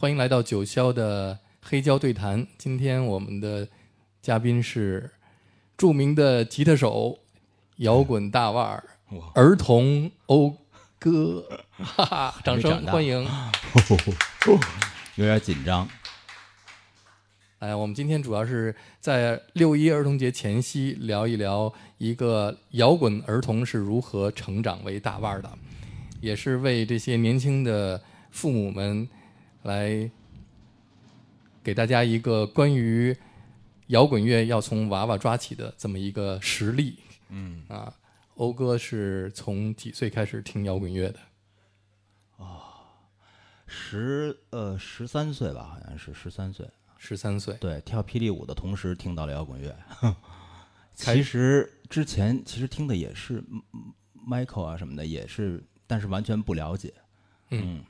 欢迎来到九霄的黑胶对谈。今天我们的嘉宾是著名的吉他手、摇滚大腕儿、儿童讴歌，哈哈！掌声欢迎。有点紧张。哎，我们今天主要是在六一儿童节前夕聊一聊一个摇滚儿童是如何成长为大腕儿的，也是为这些年轻的父母们来给大家一个关于摇滚乐要从娃娃抓起的这么一个实例。嗯，啊，欧哥是从几岁开始听摇滚乐的？啊十呃十三岁吧，好像是十三岁。十三岁。对，跳霹雳舞的同时听到了摇滚乐。开其实之前其实听的也是 Michael 啊什么的，也是，但是完全不了解。嗯，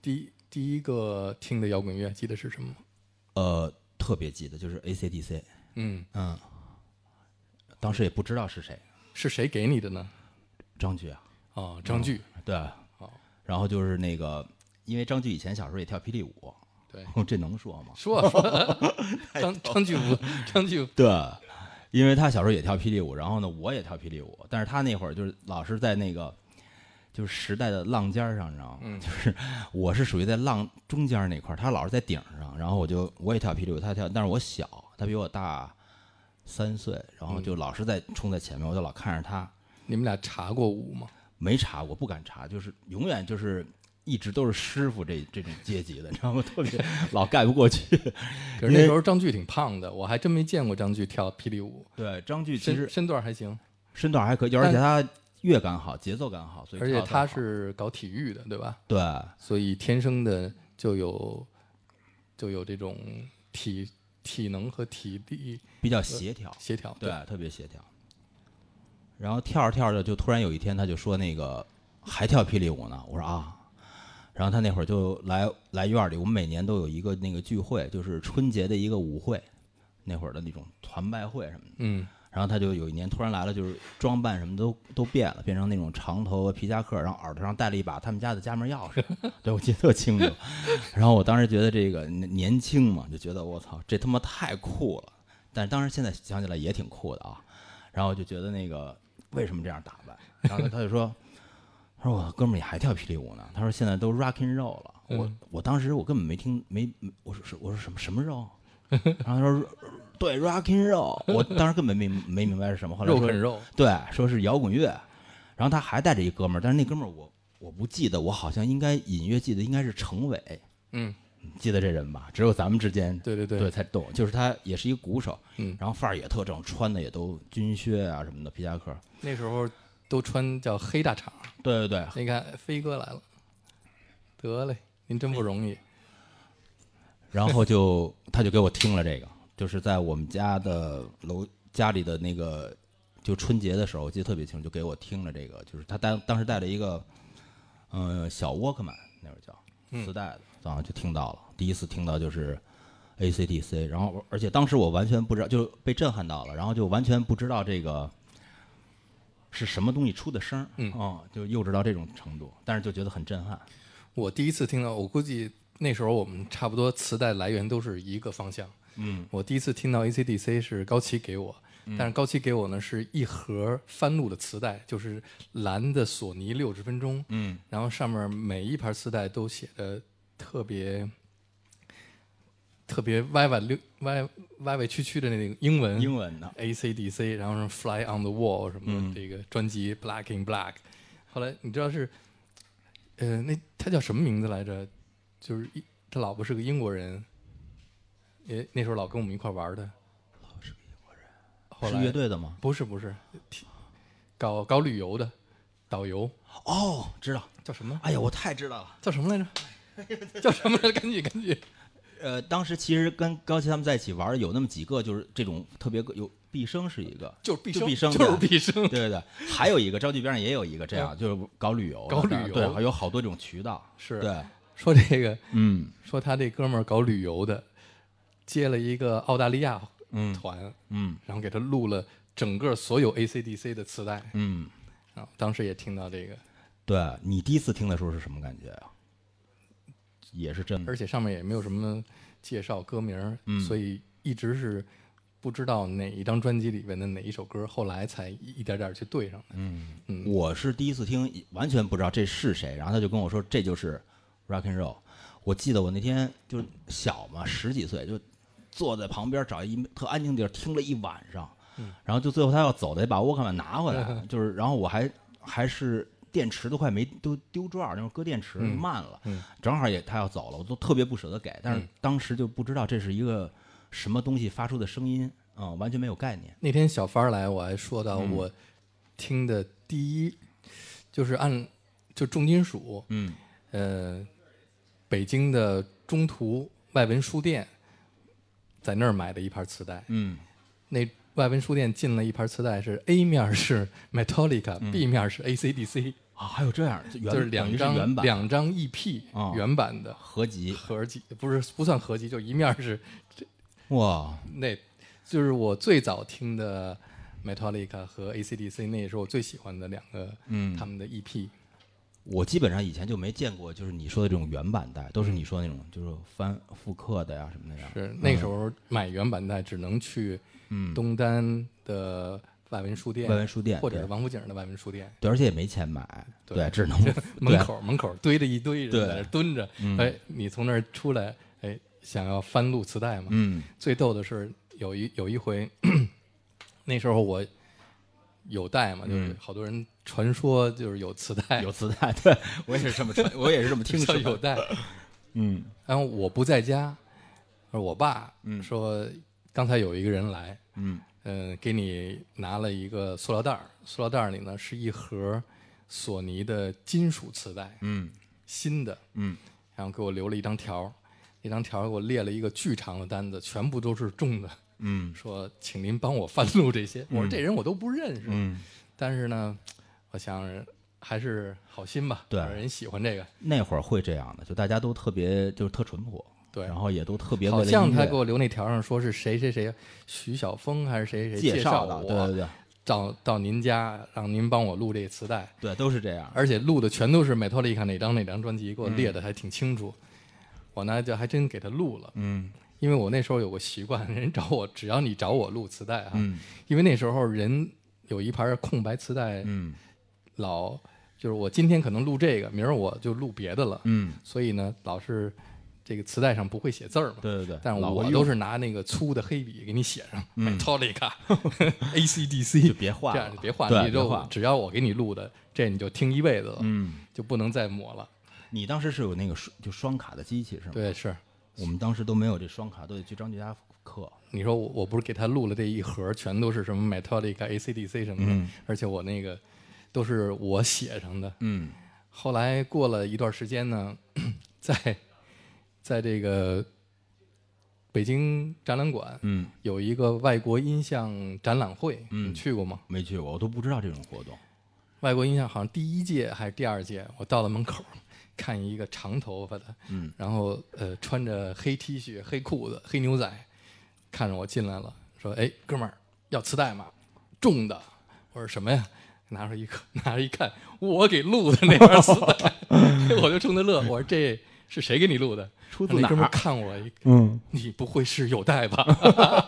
第第一个听的摇滚乐记得是什么吗？呃，特别记得就是 AC/DC。嗯，嗯，当时也不知道是谁，是谁给你的呢？张炬啊。哦，张炬。对。然后就是那个，因为张炬以前小时候也跳霹雳舞。对，这能说吗？说说 张张炬不张炬对，因为他小时候也跳霹雳舞，然后呢，我也跳霹雳舞，但是他那会儿就是老是在那个就是时代的浪尖儿上，你知道吗？嗯就是我是属于在浪中间那块儿，他老是在顶上，然后我就我也跳霹雳舞，他跳，但是我小，他比我大三岁，然后就老是在冲在前面，我就老看着他，你们俩查过舞吗？没查过，不敢查，就是永远就是。一直都是师傅这这种阶级的，你知道吗？特别 老盖不过去。可是那时候张炬挺胖的，我还真没见过张炬跳霹雳舞，对，张炬其实身身段还行，身段还可以，而且他乐感好，节奏感好，所以而且他是搞体育的，对吧？对所以天生的就有就有这种体体能和体力比较协调，协调。对，特别协调。然后跳着跳着，就突然有一天，他就说那个还跳霹雳舞呢。我说啊，然后他那会儿就来来院里，我们每年都有一个那个聚会，就是春节的一个舞会，那会儿的那种团拜会什么的。嗯，然后他就有一年突然来了，就是装扮什么都都变了，变成那种长头发皮夹克，然后耳朵上戴了一把他们家的家门钥匙，对我记得特清楚。然后我当时觉得这个年年轻嘛，就觉得我操，这他妈太酷了。但是当时现在想起来也挺酷的啊。然后我就觉得那个为什么这样打扮？然后他就说，他说我哥们儿你还跳霹雳舞呢？他说现在都 rock and roll 了。我嗯我当时我根本没听没我说是我说什么什么肉？然后他说对 rock and roll，我当时根本没 没明白是什么。后来说肉啃肉，对，说是摇滚乐，然后他还带着一哥们儿，但是那哥们儿我我不记得，我好像应该隐约记得应该是程伟，嗯，记得这人吧？只有咱们之间对对对对才懂，就是他也是一个鼓手，嗯然后范儿也特正，穿的也都军靴啊什么的皮夹克，那时候都穿叫黑大厂。对对对，你看飞哥来了，得嘞，您真不容易。然后就他就给我听了这个，就是在我们家的楼家里的那个就春节的时候，我记得特别清楚，就给我听了这个，就是他当当时带了一个嗯、呃小沃克曼那会儿叫嗯磁带的，然后就听到了，第一次听到就是 AC/DC，然后而且当时我完全不知道，就被震撼到了，然后就完全不知道这个。是什么东西出的声儿？嗯哦，就幼稚到这种程度，但是就觉得很震撼。我第一次听到，我估计那时候我们差不多磁带来源都是一个方向。嗯，我第一次听到 AC/DC 是高旗给我，但是高旗给我呢是一盒翻录的磁带，就是蓝的索尼六十分钟，嗯，然后上面每一盘磁带都写的特别特别歪歪六歪歪歪曲曲的那个英文，英文的，AC/DC，然后什么 Fly on the Wall 什么的，嗯。这个专辑 Black in Black。后来你知道是，呃，那他叫什么名字来着？就是一他老婆是个英国人，也那时候老跟我们一块玩的。后是来乐队的吗？不是不是，搞搞旅游的导游哦，知道。叫什么？哎呀，我太知道了。叫什么来着？叫什么来着？赶 紧赶紧！呃，当时其实跟高奇他们在一起玩有那么几个，就是这种特别有毕生是一个，就是毕生，就毕生就是对毕生。对对对，还有一个张炬边上也有一个这样，就是搞旅游，搞旅游对，还有好多种渠道，是对，说这个，嗯说他这哥们儿搞旅游的，接了一个澳大利亚嗯团，嗯然后给他录了整个所有 AC/DC 的磁带嗯，然后，当时也听到这个，对你第一次听的时候是什么感觉啊？也是真的。而且上面也没有什么介绍歌名，嗯所以一直是不知道哪一张专辑里边的哪一首歌，后来才一一点点去对上的。嗯嗯我是第一次听，完全不知道这是谁，然后他就跟我说这就是 rock and roll。我记得我那天就是小嘛，十几岁，就坐在旁边找一特安静地儿听了一晚上，嗯。然后就最后他要走得把沃克曼拿回来，就是然后我还还是电池都快没都丢转儿，那种搁电池嗯。慢了，嗯。正好也他要走了，我都特别不舍得给，但是嗯。当时就不知道这是一个什么东西发出的声音，嗯，完全没有概念。那天小帆儿来，我还说到嗯。我听的第一，就是按就重金属，嗯。呃，北京的中途外文书店，在那儿买的一盘磁带。嗯。那外文书店进了一盘磁带，是 A 面是 Metallica，B、面是 AC/DC，啊，还有这样，就是两张两张 EP、哦。原版的。合集，合集，不是不算合集，就一面是哇，那，就是我最早听的 Metallica 和 AC/DC，那也是我最喜欢的两个嗯。他们的 E EP。我基本上以前就没见过，就是你说的这种原版带，都是你说的那种，就是翻复刻的呀什么的呀。是那时候买原版带只能去嗯，东单的外文书店，外文书店或者是王府井的外文书店。对，而且也没钱买，对对，只能 门口门口堆着一堆人对在那蹲着，嗯哎，你从那儿出来，哎，想要翻录磁带嘛？嗯最逗的是有一有一回，那时候我有带嘛，就是嗯好多人传说就是有磁带，有磁带，对我也是这么传，我也是这么听说 有带。嗯。然后我不在家，我爸嗯。说刚才有一个人来，嗯。嗯，给你拿了一个塑料袋儿，塑料袋儿里呢是一盒索尼的金属磁带，嗯。新的，嗯。然后给我留了一张条儿，那张条儿给我列了一个巨长的单子，全部都是重的，嗯。说请您帮我翻录这些。我说这人我都不认识，嗯，但是呢，我想还是好心吧，对。人喜欢这个，那会儿会这样的，就大家都特别就是特淳朴，对。然后也都特别为好像他给我留那条上说是谁谁谁，徐晓峰还是谁谁介绍的，我对对对。到到您家让您帮我录这磁带，对，都是这样。而且录的全都是 Metallica 哪张哪张专辑，给我嗯。列的还挺清楚。我呢就还真给他录了，嗯。因为我那时候有个习惯，人找我只要你找我录磁带啊，嗯。因为那时候人有一盘空白磁带，嗯老就是我今天可能录这个，明儿我就录别的了，嗯，所以呢老是这个磁带上不会写字儿嘛。对对对，但是我都是拿那个粗的黑笔给你写上、嗯，Metallica，ACDC，就别画了这样就别换，你就只要我给你录的，这你就听一辈子了，嗯，就不能再抹了。你当时是有那个双就双卡的机器是吗？，对，是我们当时都没有这双卡，都得去张杰家刻。你说我我不是给他录了这一盒，全都是什么 Metallica、AC/DC 什么的，嗯而且我那个都是我写上的。嗯后来过了一段时间呢，在在这个北京展览馆嗯，有一个外国音像展览会，嗯你去过吗？没去过，我都不知道这种活动。外国音像好像第一届还是第二届，我到了门口 看一个长头发的，嗯然后呃穿着黑 T 恤、黑裤子、黑牛仔，看着我进来了，说：“哎，哥们儿，要磁带吗？重的。”我说：“什么呀？”拿出一个，拿着一看，我给录的那盘磁带，我就冲他乐。我说：“这是谁给你录的？”出自哪儿？看我一，嗯，你不会是有带吧？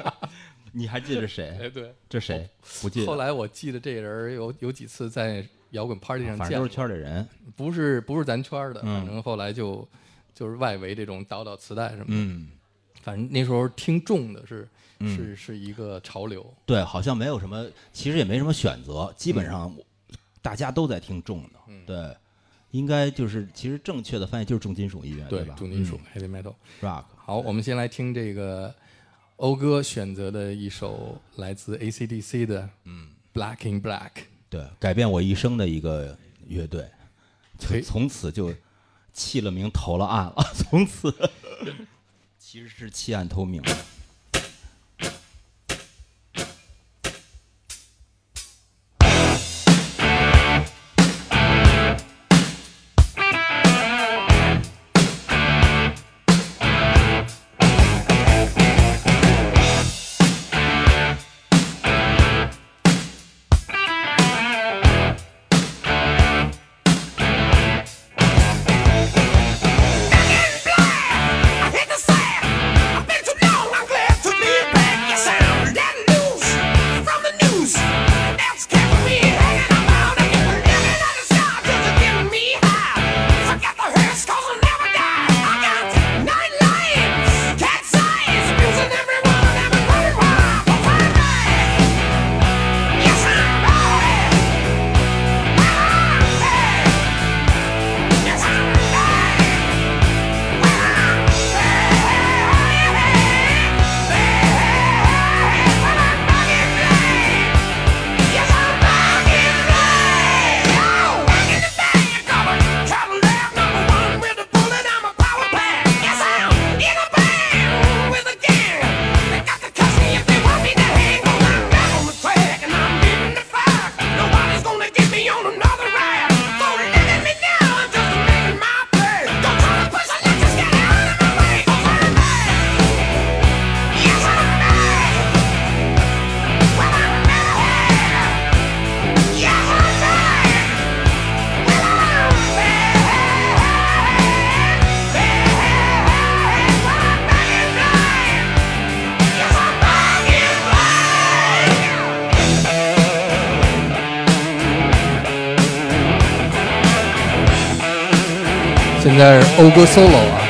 你还记得谁？哎，对。这谁？不记得。后来我记得这人有有几次在摇滚 party 上见过反正都是，圈里人。不是不是咱圈的，嗯反正后来就就是外围这种倒倒磁带什么的，嗯，反正那时候听重的是、嗯是是一个潮流，对，好像没有什么，其实也没什么选择，基本上大家都在听重的。嗯对，应该就是其实正确的翻译就是重金属音乐，对吧？重金属、heavy metal。嗯 rock。好，我们先来听这个欧哥选择的一首来自 AC/DC 的，嗯，Black in Black。对，改变我一生的一个乐队，从此就弃了名投了案了，从此 其实是弃暗投明。black 现在是讴歌 solo 啊。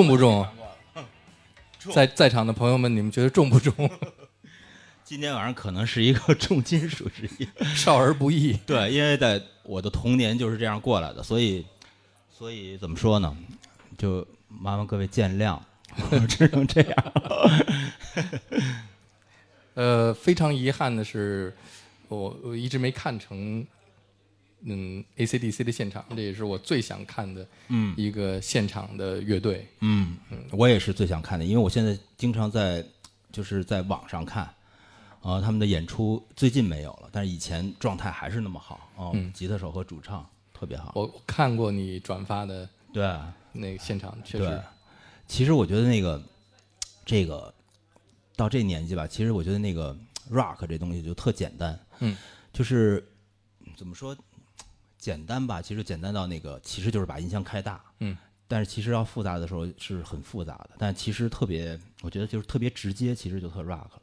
重不重？在在场的朋友们，你们觉得重不重？今天晚上可能是一个重金属之夜，少儿不宜。对，因为在我的童年就是这样过来的，所以，所以怎么说呢？就麻烦各位见谅，只能这样。呃，非常遗憾的是，我我一直没看成，嗯，AC/DC 的现场，这也是我最想看的，嗯一个现场的乐队。嗯嗯，我也是最想看的，因为我现在经常在就是在网上看，啊、他们的演出最近没有了，但是以前状态还是那么好，哦、嗯吉他手和主唱特别好，我我看过你转发的对那个现场，确对实，。其实我觉得那个这个到这年纪吧，其实我觉得那个 rock 这东西就特简单，嗯，就是怎么说简单吧，其实简单到那个其实就是把音箱开大，嗯，但是其实要复杂的时候是很复杂的，但其实特别，我觉得就是特别直接，其实就特 rock 了。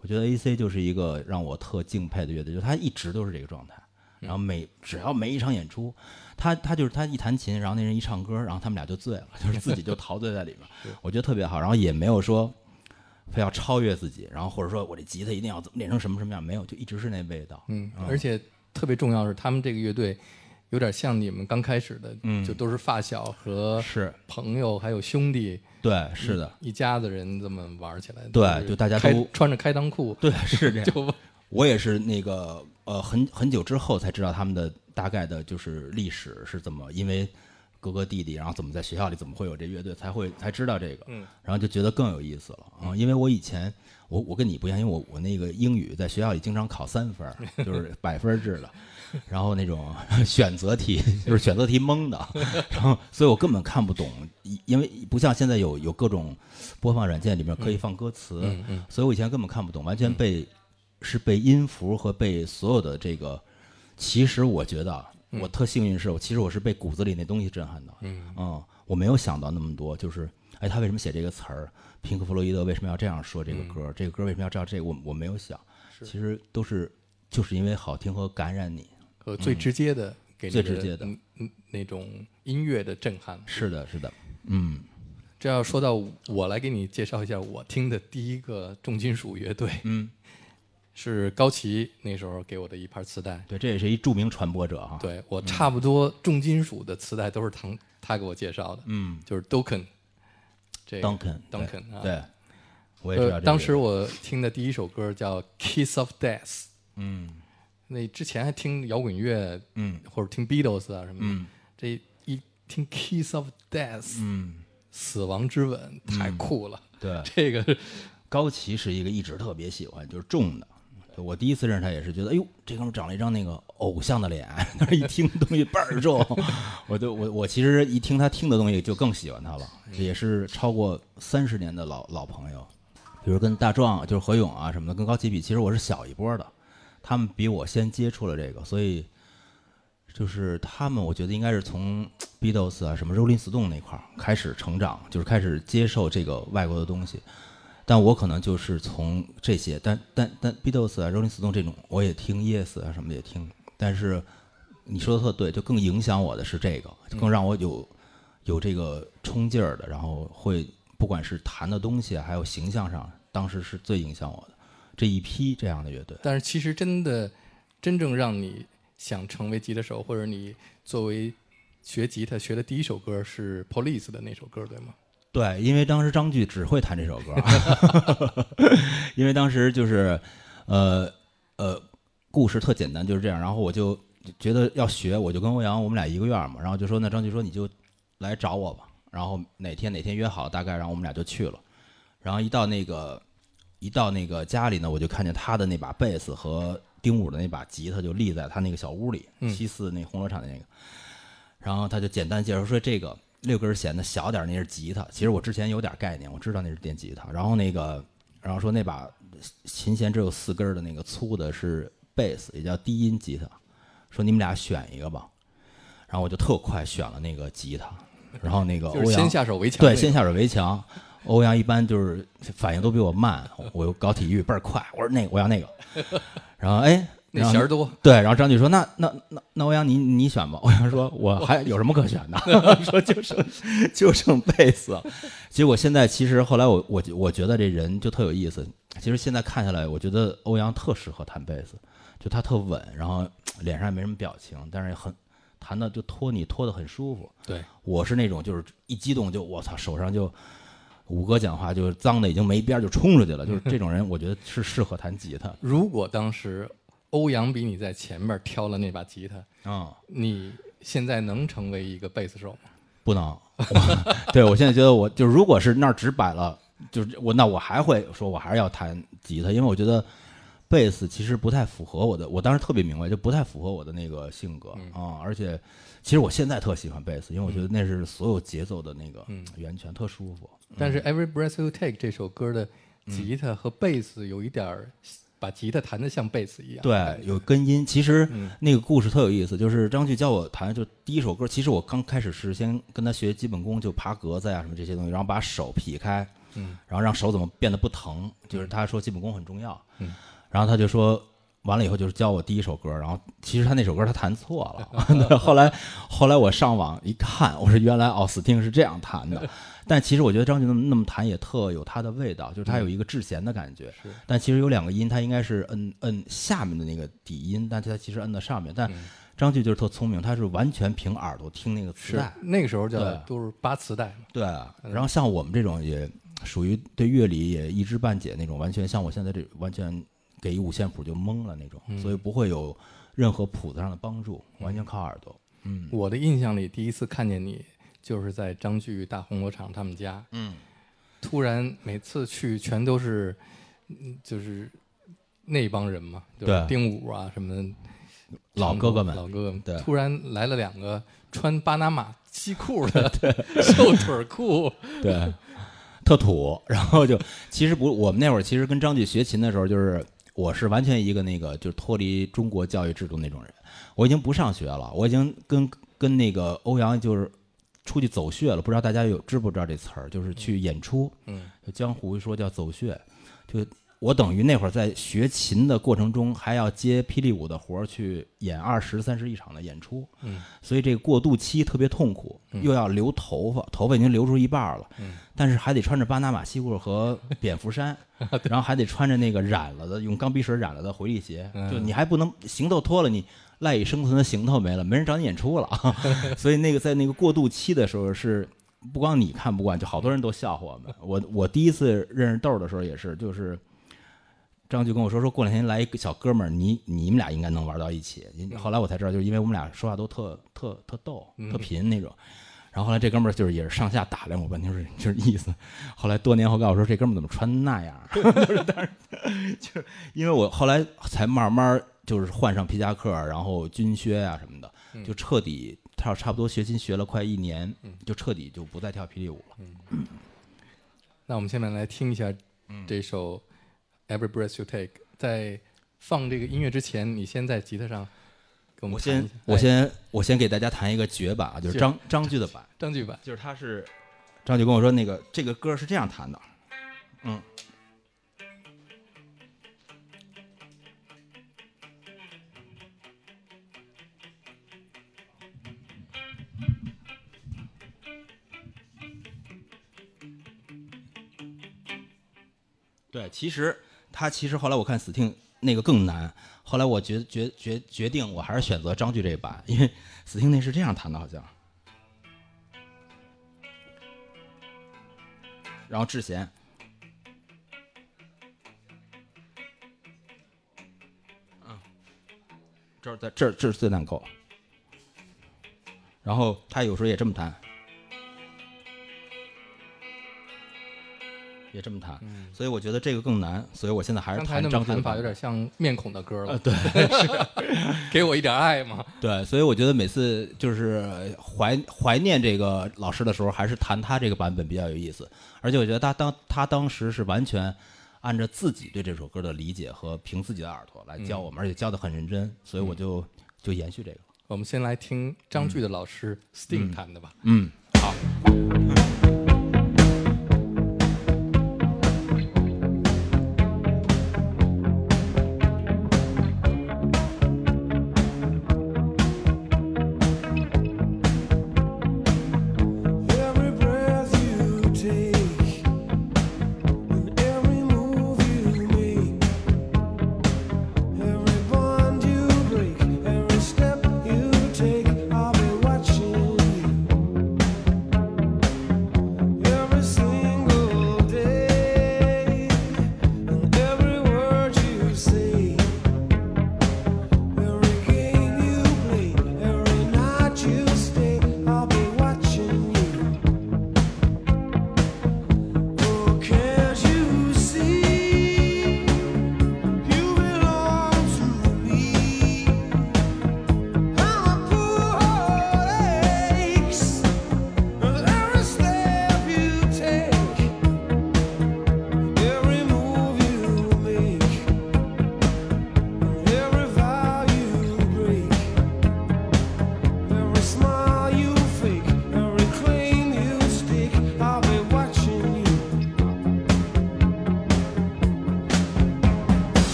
我觉得 AC 就是一个让我特敬佩的乐队，就他一直都是这个状态。然后每只要每一场演出，他他就是他一弹琴，然后那人一唱歌，然后他们俩就醉了，就是自己就陶醉在里面。我觉得特别好，然后也没有说非要超越自己，然后或者说我这吉他一定要怎么练成什么什么样，没有，就一直是那味道。嗯，而且特别重要的是，他们这个乐队有点像你们刚开始的，嗯。就都是发小和是。朋友还有兄弟，对，是的，一家子人这么玩起来。对就大家都穿着开裆裤，对，是这样。就我也是那个呃，很很久之后才知道他们的大概的就是历史是怎么，因为哥哥弟弟，然后怎么在学校里怎么会有这乐队，才会才知道这个，嗯，然后就觉得更有意思了啊、因为我以前我我跟你不一样，因为我我那个英语在学校里经常考三分儿，就是百分制的。然后那种 选择题就是选择题蒙的，然后所以我根本看不懂，因为不像现在有有各种播放软件里面可以放歌词，嗯嗯所以我以前根本看不懂，完全被、是被音符和被所有的这个。其实我觉得啊我特幸运是，我其实我是被骨子里那东西震撼到。嗯我没有想到那么多，就是哎，他为什么写这个词儿？平克·弗洛伊德为什么要这样说这个歌？这个歌为什么要照这个？我我没有想，其实都是就是因为好听和感染你。呃最直接的给最直接的嗯嗯那种音乐的震撼。是的，是的，嗯这要说到我来给你介绍一下我听的第一个重金属乐队，嗯，是高旗那时候给我的一盘磁带。对，这也是一著名传播者哈。，对我差不多重金属的磁带都是他他给我介绍的，嗯就是 Dokken 这个 Duncan，Duncan 啊，对，我也知道这个。呃当时我听的第一首歌叫《Kiss of Death》，嗯。那之前还听摇滚乐嗯。或者听 Beatles 啊什么的，嗯。这一听《Kiss of Death》嗯，死亡之吻太酷了，对，这个高旗是一个一直特别喜欢，就是重的。我第一次认识他也是觉得，哎呦，这哥们长了一张那个偶像的脸，但是一听东西倍儿重，我就我我其实一听他听的东西就更喜欢他了，这也是超过三十年的老老朋友。比如跟大壮就是何勇啊什么的，跟高奇比，其实我是小一波的，他们比我先接触了这个，所以就是他们，我觉得应该是从 Beatles 啊什么 Rolling Stone 那块儿开始成长，就是开始接受这个外国的东西。但我可能就是从这些，但但但 Beatles 啊、Rolling Stone 这种，我也听 Yes 啊什么的也听，但是你说的特对，就更影响我的是这个，更让我有有这个冲劲儿的，然后会不管是弹的东西啊，还有形象上，当时是最影响我的这一批这样的乐队。但是其实真的真正让你想成为吉他手，或者你作为学吉他学的第一首歌是 Police 的那首歌，对吗？对，因为当时张炬只会弹这首歌，因为当时就是，呃呃，故事特简单，就是这样。然后我就觉得要学，我就跟欧阳我们俩一个院儿嘛，然后就说那张炬说你就来找我吧，然后哪天哪天约好，大概然后我们俩就去了。然后一到那个一到那个家里呢，我就看见他的那把贝斯和丁武的那把吉他就立在他那个小屋里，嗯七四那红楼厂的那个。然后他就简单介绍说这个六根弦的小点儿那是吉他，其实我之前有点概念，我知道那是电吉他。然后那个，然后说那把琴弦只有四根儿的那个粗的是贝斯，也叫低音吉他。说你们俩选一个吧。然后我就特快选了那个吉他，然后那个欧阳先下手为强对，先下手为强。欧阳一般就是反应都比我慢，我又搞体育倍儿快，我说那个我要那个，然后哎，那弦儿多，对，然后张继说：“那那那那欧阳你你选吧。”欧阳说：“我还有什么可选的？说就剩就剩贝斯了。”结果现在其实后来我我我觉得这人就特有意思。其实现在看下来，我觉得欧阳特适合弹贝斯，就他特稳，然后 脸上也没什么表情，但是很弹的就拖你拖的很舒服。对，我是那种就是一激动就我操手上就。五哥讲话就是脏的已经没边儿就冲出去了，就是这种人，我觉得是适合弹吉他。如果当时欧阳比你在前面挑了那把吉他，嗯，你现在能成为一个贝斯手吗？不能，对我现在觉得我就如果是那儿只摆了，就是我那我还会说我还是要弹吉他，因为我觉得贝斯其实不太符合我的，我当时特别明白，就不太符合我的那个性格啊、而且其实我现在特喜欢贝斯，因为我觉得那是所有节奏的那个嗯。源泉，特舒服。但是《Every Breath You Take》这首歌的吉他和贝斯有一点儿把吉他弹得像贝斯一样。对，有根音。其实嗯那个故事特有意思，就是张炬教我弹，就第一首歌。其实我刚开始是先跟他学基本功，就爬格子呀什么这些东西，然后把手劈开，嗯，然后让手怎么变得不疼。就是他说基本功很重要，嗯，然后他就说。完了以后就是教我第一首歌，然后其实他那首歌他弹错了，后来后来我上网一看，我说原来奥斯汀是这样弹的，但其实我觉得张炬那么那么弹也特有他的味道，就是他有一个制弦的感觉，是。但其实有两个音，它应该是摁摁下面的那个底音，但它其实摁在上面。但张炬就是特聪明，他是完全凭耳朵听那个磁带。那个时候叫都是扒磁带嘛。对，然后像我们这种也属于对乐理也一知半解那种，完全像我现在这完全给一五线谱就懵了那种，所以不会有任何谱子上的帮助，完全靠耳朵。嗯。我的印象里，第一次看见你就是在张炬大红罗厂他们家，嗯，突然每次去全都是，嗯就是那帮人嘛，就是对。丁武啊什么的，老哥哥们老哥哥们，对。突然来了两个穿巴拿马西裤的瘦 腿裤，对，特土。然后就其实不，我们那会儿其实跟张炬学琴的时候，就是我是完全一个那个就是脱离中国教育制度那种人，我已经不上学了，我已经跟跟那个欧阳就是出去走穴了。不知道大家有知不知道这词儿？就是去演出，嗯，就江湖说叫走穴，就。我等于那会儿在学琴的过程中，还要接霹雳舞的活儿去演二十三十一场的演出，嗯，所以这个过渡期特别痛苦，嗯又要留头发，头发已经留出一半了，嗯但是还得穿着巴拿马西裤和 蝙蝠衫，然后还得穿着那个染了的用钢笔水染了的回力鞋，嗯就你还不能行头脱了，你赖以生存的行头没了，没人找你演出了，所以那个在那个过渡期的时候是不光你看不惯，就好多人都笑话我们。我我第一次认识豆儿的时候也是，就是张局跟我说说过两天来一个小哥们儿，你你们俩应该能玩到一起。后来我才知道，就是因为我们俩说话都特特特逗、特贫那种。然后后来这哥们儿就是也是上下打量我半天，是就是意思。后来多年后告诉我说，这哥们儿怎么穿那样？就是但是 就是因为我后来才慢慢就是换上皮夹克，然后军靴啊什么的，就彻底跳差不多学琴学了快一年，就彻底就不再跳霹雳舞了。那我们下面来听一下嗯这首《Every Breath You Take》。在放这个音乐之前，你先在吉他上给我们我先我哎先我先给大家弹一个绝版啊，就是张张炬的版。张炬版。就是他是张炬跟我说，那个这个歌是这样弹的，嗯，对，其实他其实后来我看 Sting 那个更难，后来我决决决决定我还是选择张炬这一版，因为 Sting 那是这样弹的，好像。然后智贤，嗯，这儿在这儿这是最难扣，然后他有时候也这么弹，也这么弹，所以我觉得这个更难，所以我现在还是弹张弹法有点像面孔的歌了，呃对，给我一点爱嘛。对，所以我觉得每次就是怀怀念这个老师的时候，还是弹他这个版本比较有意思。而且我觉得他当他当时是完全按照自己对这首歌的理解和凭自己的耳朵来教我们，而且教的很认真，所以我就就延续这个。我们先来听张炬的老师 Sting 弹的吧。嗯，好。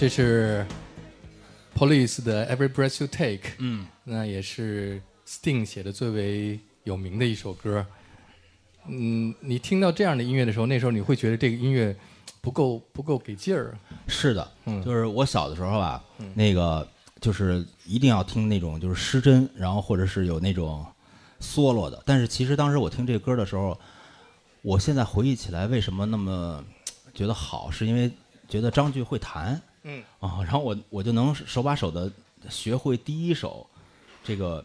这是 Police 的 Every Breath You Take，嗯，那也是 Sting 写的最为有名的一首歌。嗯，你听到这样的音乐的时候，那时候你会觉得这个音乐不够不够给劲儿。是的，嗯就是我小的时候吧，那个就是一定要听那种就是失真，然后或者是有那种 solo 的。但是其实当时我听这歌的时候，我现在回忆起来，为什么那么觉得好，是因为觉得张炬会弹，嗯啊，然后我我就能手把手的学会第一首这个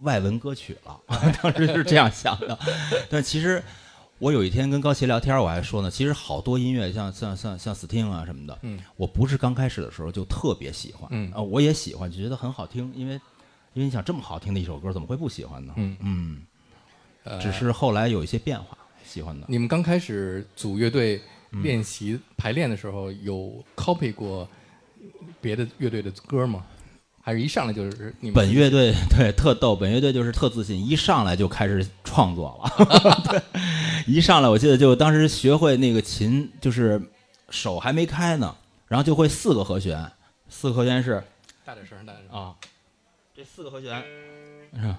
外文歌曲了，当时是这样想的。但其实我有一天跟高奇聊天，我还说呢，其实好多音乐像像像像 Sting 啊什么的，嗯，我不是刚开始的时候就特别喜欢，嗯啊，我也喜欢，就觉得很好听，因为因为你想这么好听的一首歌，怎么会不喜欢呢？嗯嗯，呃只是后来有一些变化，喜欢的。你们刚开始组乐队练习排练的时候，有 copy 过别的乐队的歌吗？还是一上来就是你们本乐队 对特逗，本乐队就是特自信，一上来就开始创作了。对，一上来我记得就当时学会那个琴，就是手还没开呢，然后就会四个和弦，四个和弦是大点声，大点声。啊，这四个和弦是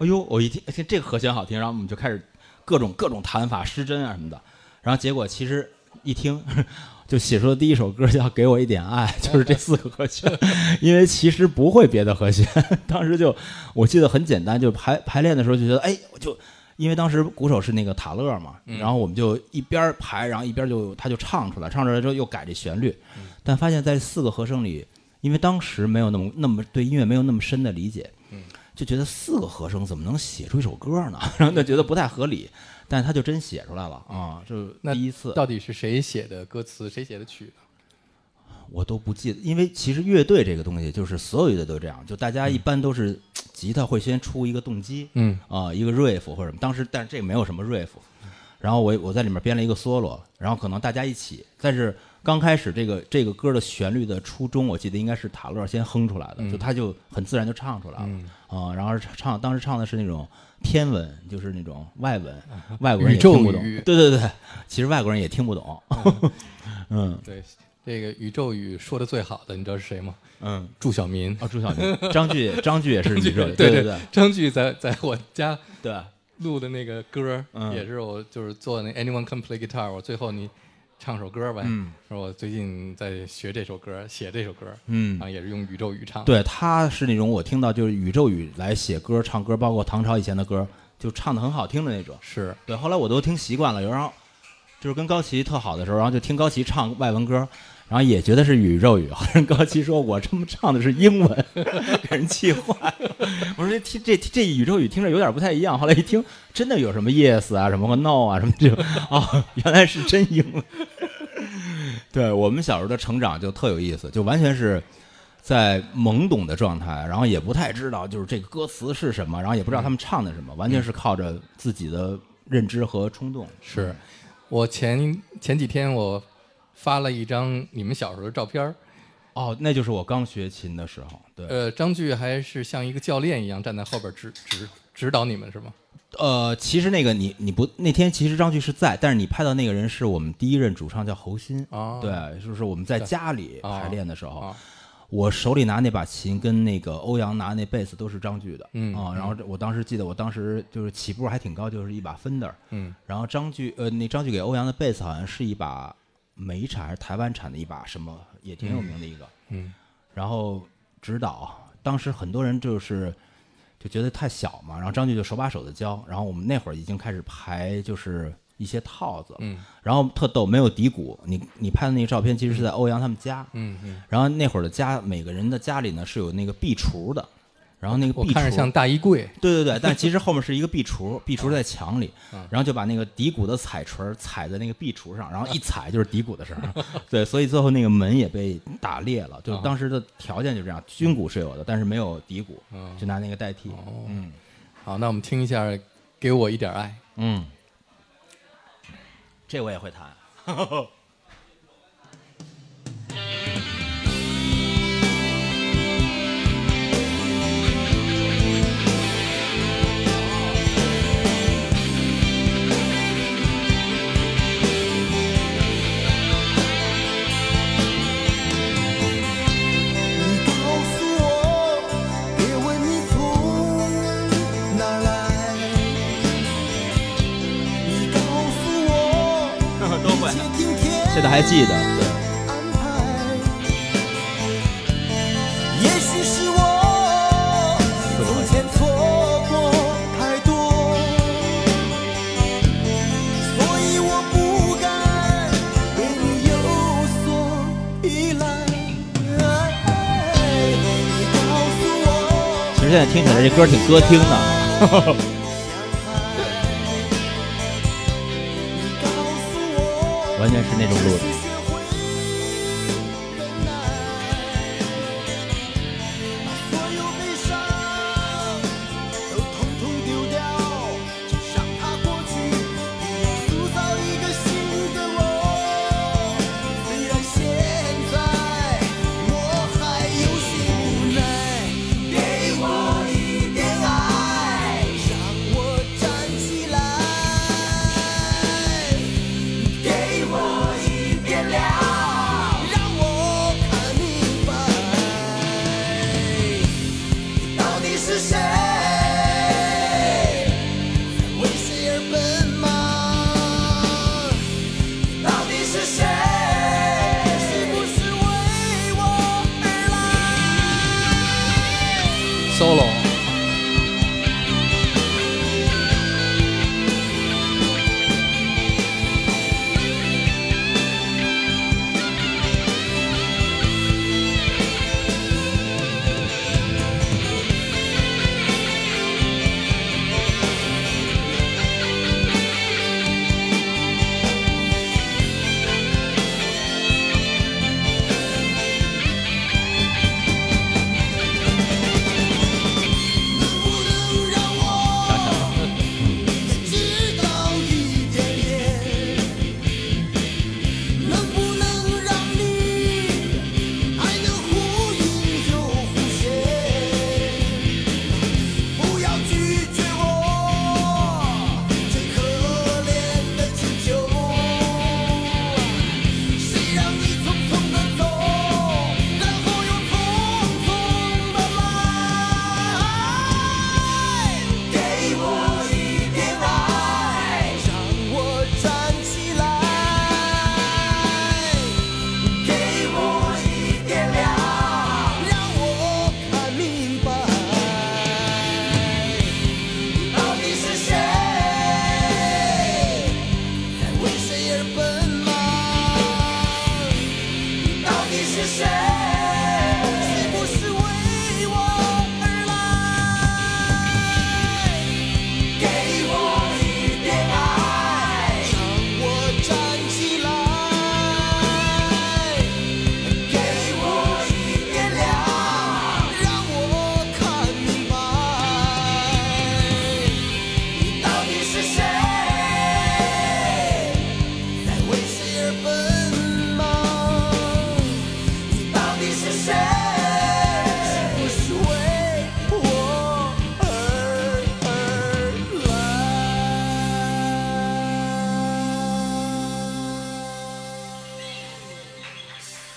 哎呦，我一听听这个和弦好听，然后我们就开始各种各种弹法、失真啊什么的，然后结果其实一听 就写出的第一首歌叫《给我一点爱》，就是这四个和弦，因为其实不会别的和弦，当时就我记得很简单，就排排练的时候就觉得，哎，我就因为当时鼓手是那个塔勒嘛，然后我们就一边排，然后一边就他就唱出来，唱出来之后又改这旋律，但发现在四个和声里，因为当时没有那么那么对音乐没有那么深的理解，就觉得四个和声怎么能写出一首歌呢？然后就觉得不太合理，但是他就真写出来了啊！就那第一次到底是谁写的歌词，谁写的曲呢？我都不记得，因为其实乐队这个东西就是所有乐队都这样，就大家一般都是吉他会先出一个动机，嗯啊、一个 riff 或者什么。当时但是这个没有什么 riff，然后我我在里面编了一个 solo，然后可能大家一起，但是刚开始这个这个歌的旋律的初衷，我记得应该是塔勒先哼出来的，就他就很自然就唱出来了。啊、然后唱当时唱的是那种天文，就是那种外文，外国人也听不懂，对对对，其实外国人也听不懂，嗯。对，这个宇宙语说的最好的，你知道是谁吗？嗯。祝晓民。哦，祝小明，张炬，张炬也是宇宙，对对对，张炬在在我家对，录的那个歌，嗯。也是我就是做那 Anyone Can Play Guitar，我最后你唱首歌呗。嗯说我最近在学这首歌，写这首歌，嗯然后也是用宇宙语唱。，对，他是那种我听到就是宇宙语来写歌、唱歌，包括唐朝以前的歌，就唱的很好听的那种。是对，后来我都听习惯了，有时候就是跟高旗特好的时候，然后就听高旗唱外文歌，然后也觉得是宇宙语。后来高奇说我这么唱的是英文，给人气坏了。我说这听这这宇宙语听着有点不太一样，后来一听真的有什么 yes 啊，什么和 no 啊，什么这种哦，原来是真英文。对我们小时候的成长就特有意思，就完全是在懵懂的状态，然后也不太知道就是这个歌词是什么，然后也不知道他们唱的什么，完全是靠着自己的认知和冲动。是，我前前几天我发了一张你们小时候的照片儿，哦，那就是我刚学琴的时候，对，呃，张炬还是像一个教练一样站在后边指指指导你们是吗？呃，其实那个你你不那天其实张炬是在，但是你拍到那个人是我们第一任主唱叫侯鑫，哦对，就是我们在家里哦排练的时候，哦我手里拿那把琴跟那个欧阳拿那贝斯都是张炬的，嗯啊，然后我当时记得我当时就是起步还挺高，就是一把 Fender，嗯。然后张炬呃那张炬给欧阳的贝斯好像是一把美产还是台湾产的一把什么也挺有名的一个，嗯。然后指导，当时很多人就是就觉得太小嘛，然后张炬就手把手的教，然后我们那会儿已经开始排就是一些套子了，嗯。然后特逗，没有底鼓，你你拍的那个照片其实是在欧阳他们家，嗯嗯，然后那会儿的家每个人的家里呢是有那个壁橱的，然后那个壁橱我看着像大衣柜，对对对，但其实后面是一个壁橱，壁橱在墙里嗯，然后就把那个底鼓的踩锤踩在那个壁橱上，然后一踩就是底鼓的声儿。对，所以最后那个门也被打裂了。就当时的条件就这样，军鼓是有的，但是没有底鼓，嗯就拿那个代替。哦嗯好，那我们听一下《给我一点爱》。嗯，这我也会弹。「你告诉我。其实现在听起来这歌挺歌厅的。那种路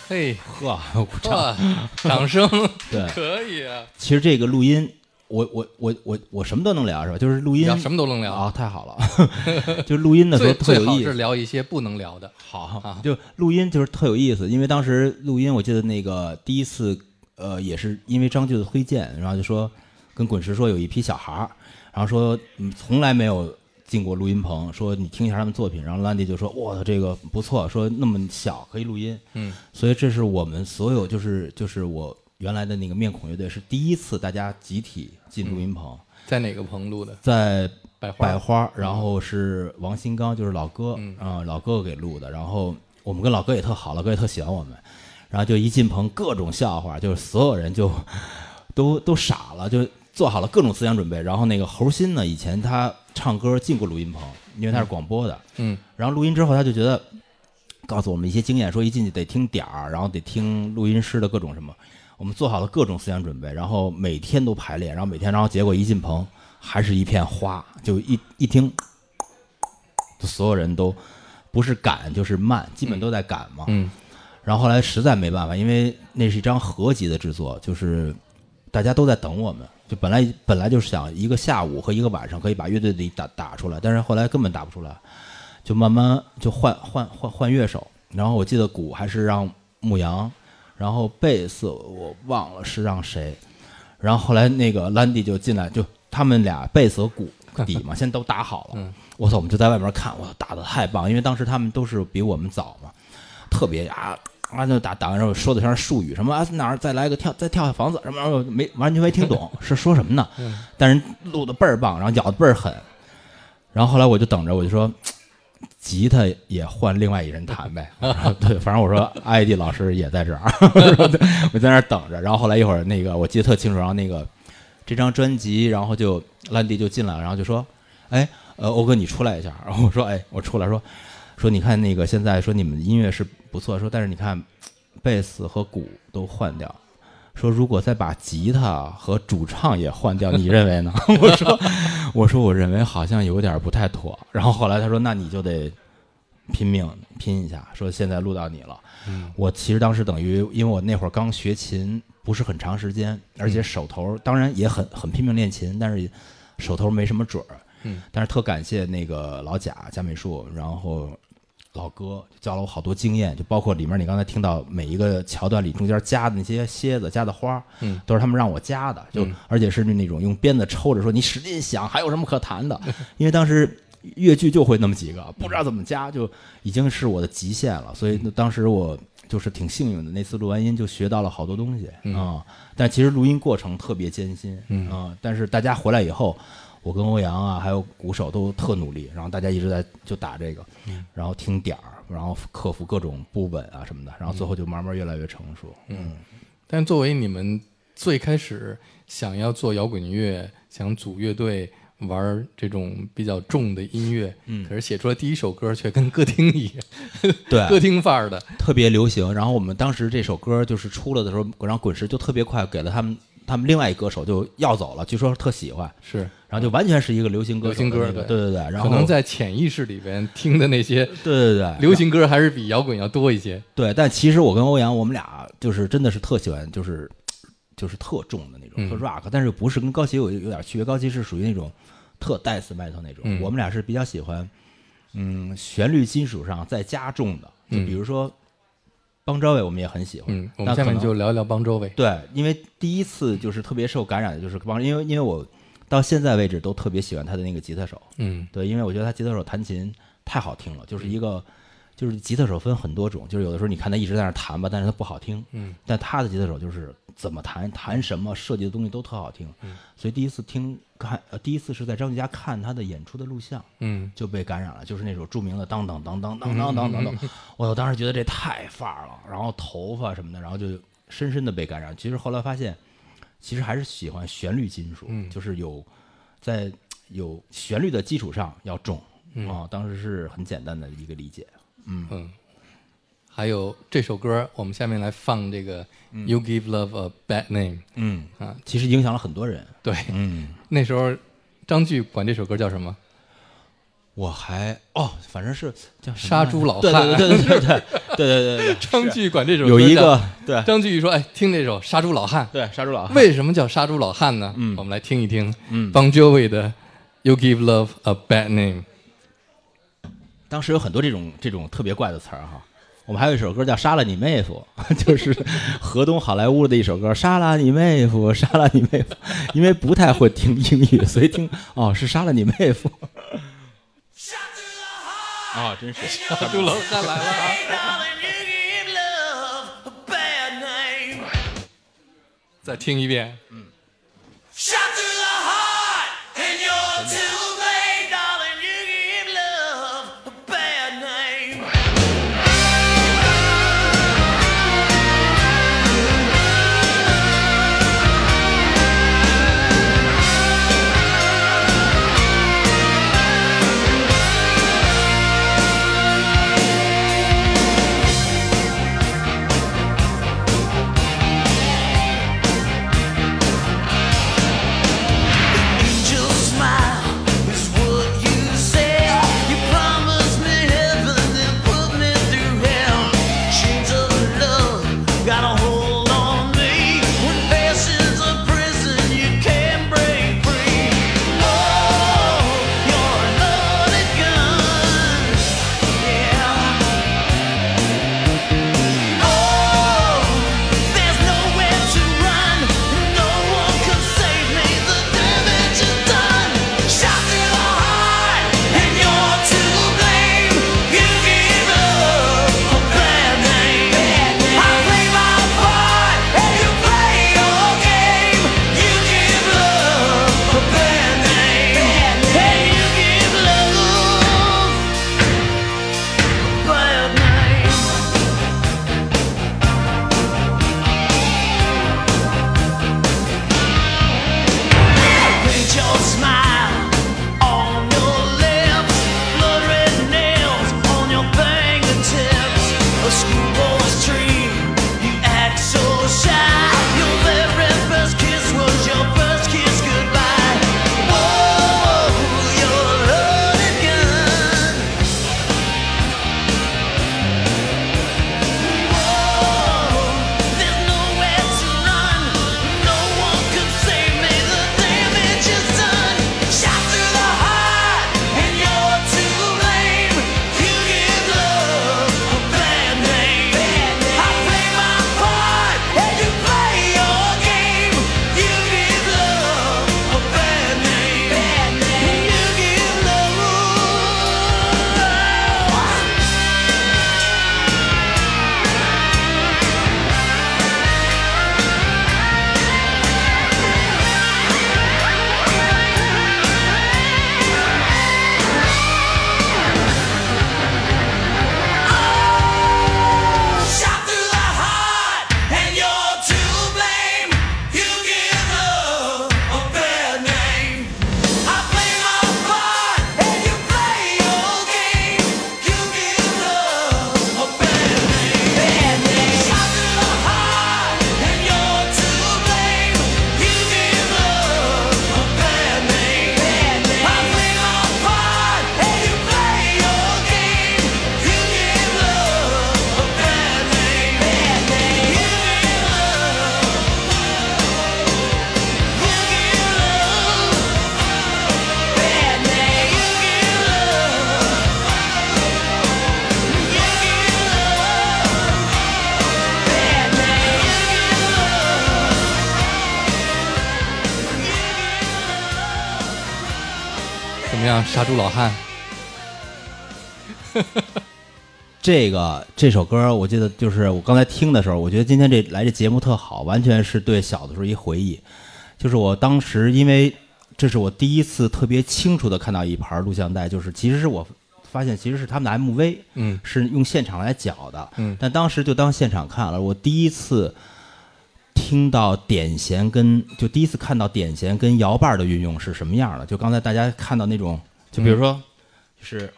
嘿，呵，我唱。哇，掌声，对可以啊，其实这个录音，我我我我我什么都能聊是吧？就是录音什么都能聊啊，太好了。就录音的时候最最好特有意思。是聊一些不能聊的。好啊，就录音就是特有意思，因为当时录音，我记得那个第一次，呃，也是因为张俊的推荐，然后就说跟滚石说有一批小孩儿，然后说嗯从来没有进过录音棚，说你听一下他们作品，然后兰迪就说哇这个不错，说那么小可以录音，嗯，所以这是我们所有就是就是我原来的那个面孔乐队是第一次大家集体进录音棚，在哪个棚录的？在百花百花，然后是王新刚，就是老哥，嗯啊、老哥哥给录的。然后我们跟老哥也特好，老哥也特喜欢我们。然后就一进棚，各种笑话，就是所有人就都都傻了，就做好了各种思想准备。然后那个侯鑫呢，以前他唱歌进过录音棚，因为他是广播的。嗯然后录音之后，他就觉得告诉我们一些经验，说一进去得听点儿，然后得听录音师的各种什么。我们做好了各种思想准备，然后每天都排练，然后每天，然后结果一进棚还是一片花，就一一听，就所有人都不是赶就是慢，基本都在赶嘛。嗯然后后来实在没办法，因为那是一张合集的制作，就是大家都在等我们。就本来本来就是想一个下午和一个晚上可以把乐队里打打出来，但是后来根本打不出来，就慢慢就换换换换乐手，然后我记得鼓还是让牧羊，然后贝斯我忘了是让谁，然后后来那个兰迪就进来，就他们俩贝斯和鼓 底嘛，现在都打好了。嗯我操，我们就在外面看，我操，打的太棒，因为当时他们都是比我们早嘛，特别啊啊就打打完之后说的全是术语，什么啊哪儿再来个跳再跳下房子什么，然后没完全没听懂 是说什么呢，但是录的倍儿棒，然后咬的倍儿狠，然后后来我就等着，我就说。吉他也换另外一人弹呗，对，反正我说艾迪老师也在这儿，我在那儿等着。然后后来一会儿那个我记得特清楚，然后那个这张专辑，然后就兰迪就进来了，然后就说：“哎，呃，欧哥你出来一下。”然后我说：“哎，我出来说说你看那个现在说你们音乐是不错，说但是你看贝斯和鼓都换掉，说如果再把吉他和主唱也换掉，你认为呢？” 我说：“我说我认为好像有点不太妥。”然后后来他说：“那你就得拼命拼一下，说现在录到你了。”我其实当时等于，因为我那会儿刚学琴，不是很长时间，而且手头当然也很很拼命练琴，但是手头没什么准儿。嗯，但是特感谢那个老贾贾美术，然后老哥教了我好多经验，就包括里面你刚才听到每一个桥段里中间加的那些蝎子、加的花，嗯，都是他们让我加的，就、嗯而且是那种用鞭子抽着说你使劲想，还有什么可弹的？因为当时越剧就会那么几个，不知道怎么加，就已经是我的极限了。所以当时我就是挺幸运的，那次录完音就学到了好多东西啊、嗯但其实录音过程特别艰辛啊、嗯但是大家回来以后。我跟欧阳啊，还有鼓手都特努力，然后大家一直在就打这个，然后听点儿，然后克服各种不稳啊什么的，然后最后就慢慢越来越成熟。嗯，但作为你们最开始想要做摇滚乐，想组乐队玩这种比较重的音乐，嗯可是写出来第一首歌却跟歌厅一样，对，歌厅范儿的，特别流行。然后我们当时这首歌就是出了的时候，然后滚石就特别快给了他们，他们另外一歌手就要走了，据说特喜欢，是。然后就完全是一个流行歌流行歌对。对对对，然后可能在潜意识里边听的那些对对对流行歌还是比摇滚要多一些。对，但其实我跟欧阳我们俩就是真的是特喜欢，就是 就是特重的那种，嗯。特 rock，但是不是跟高旗有有点区别，高旗是属于那种特 death metal 那种，嗯。我们俩是比较喜欢，嗯，旋律金属上再加重的，就嗯。比如说邦昭伟，我们也很喜欢，嗯，我们下面那可能就聊一聊邦周伟。对，因为第一次就是特别受感染的就是邦，因为因为我到现在为止都特别喜欢他的那个吉他手，嗯。对，因为我觉得他吉他手弹琴太好听了，就是一个，就是吉他手分很多种，就是有的时候你看他一直在那弹吧，但是他不好听，嗯，但他的吉他手就是怎么弹弹什么设计的东西都特好听，嗯，所以第一次听看，呃，第一次是在张继佳看他的演出的录像，嗯就被感染了，就是那首著名的当当当当当当当当当，我当时觉得这太范儿了，然后头发什么的，然后就深深的被感染。其实后来发现，其实还是喜欢旋律金属，嗯就是有在有旋律的基础上要重嗯啊、当时是很简单的一个理解。嗯，还有这首歌，我们下面来放这个《You Give Love a Bad Name》嗯，啊。其实影响了很多人。对，嗯，那时候张炬管这首歌叫什么？我还哦，反正是叫杀猪老对汉对对对对对对对对对 张炬管这首歌有一个对张炬说：“哎，听这首《杀猪老汉》，对杀猪老汉。为什么叫杀猪老汉呢？嗯我们来听一听嗯 Bon Jovi 的《You Give Love a Bad Name》。当时有很多这种这种特别怪的词儿哈。我们还有一首歌叫《杀了你妹夫》，就是河东好莱坞的一首歌，《杀了你妹夫，杀了你妹夫》。因为不太会听英语，所以听哦是杀了你妹夫。啊，真是杀猪老汉来了.再听一遍。Shot 猪老汉，这个这首歌，我记得就是我刚才听的时候，我觉得今天这来这节目特好，完全是对小的时候一回忆。就是我当时因为这是我第一次特别清楚的看到一盘录像带，就是其实是我发现其实是他们的 MV，嗯是用现场来搅的，嗯但当时就当现场看了。我第一次听到点弦跟就第一次看到点弦跟摇把的运用是什么样的，就刚才大家看到那种，就比如说就是。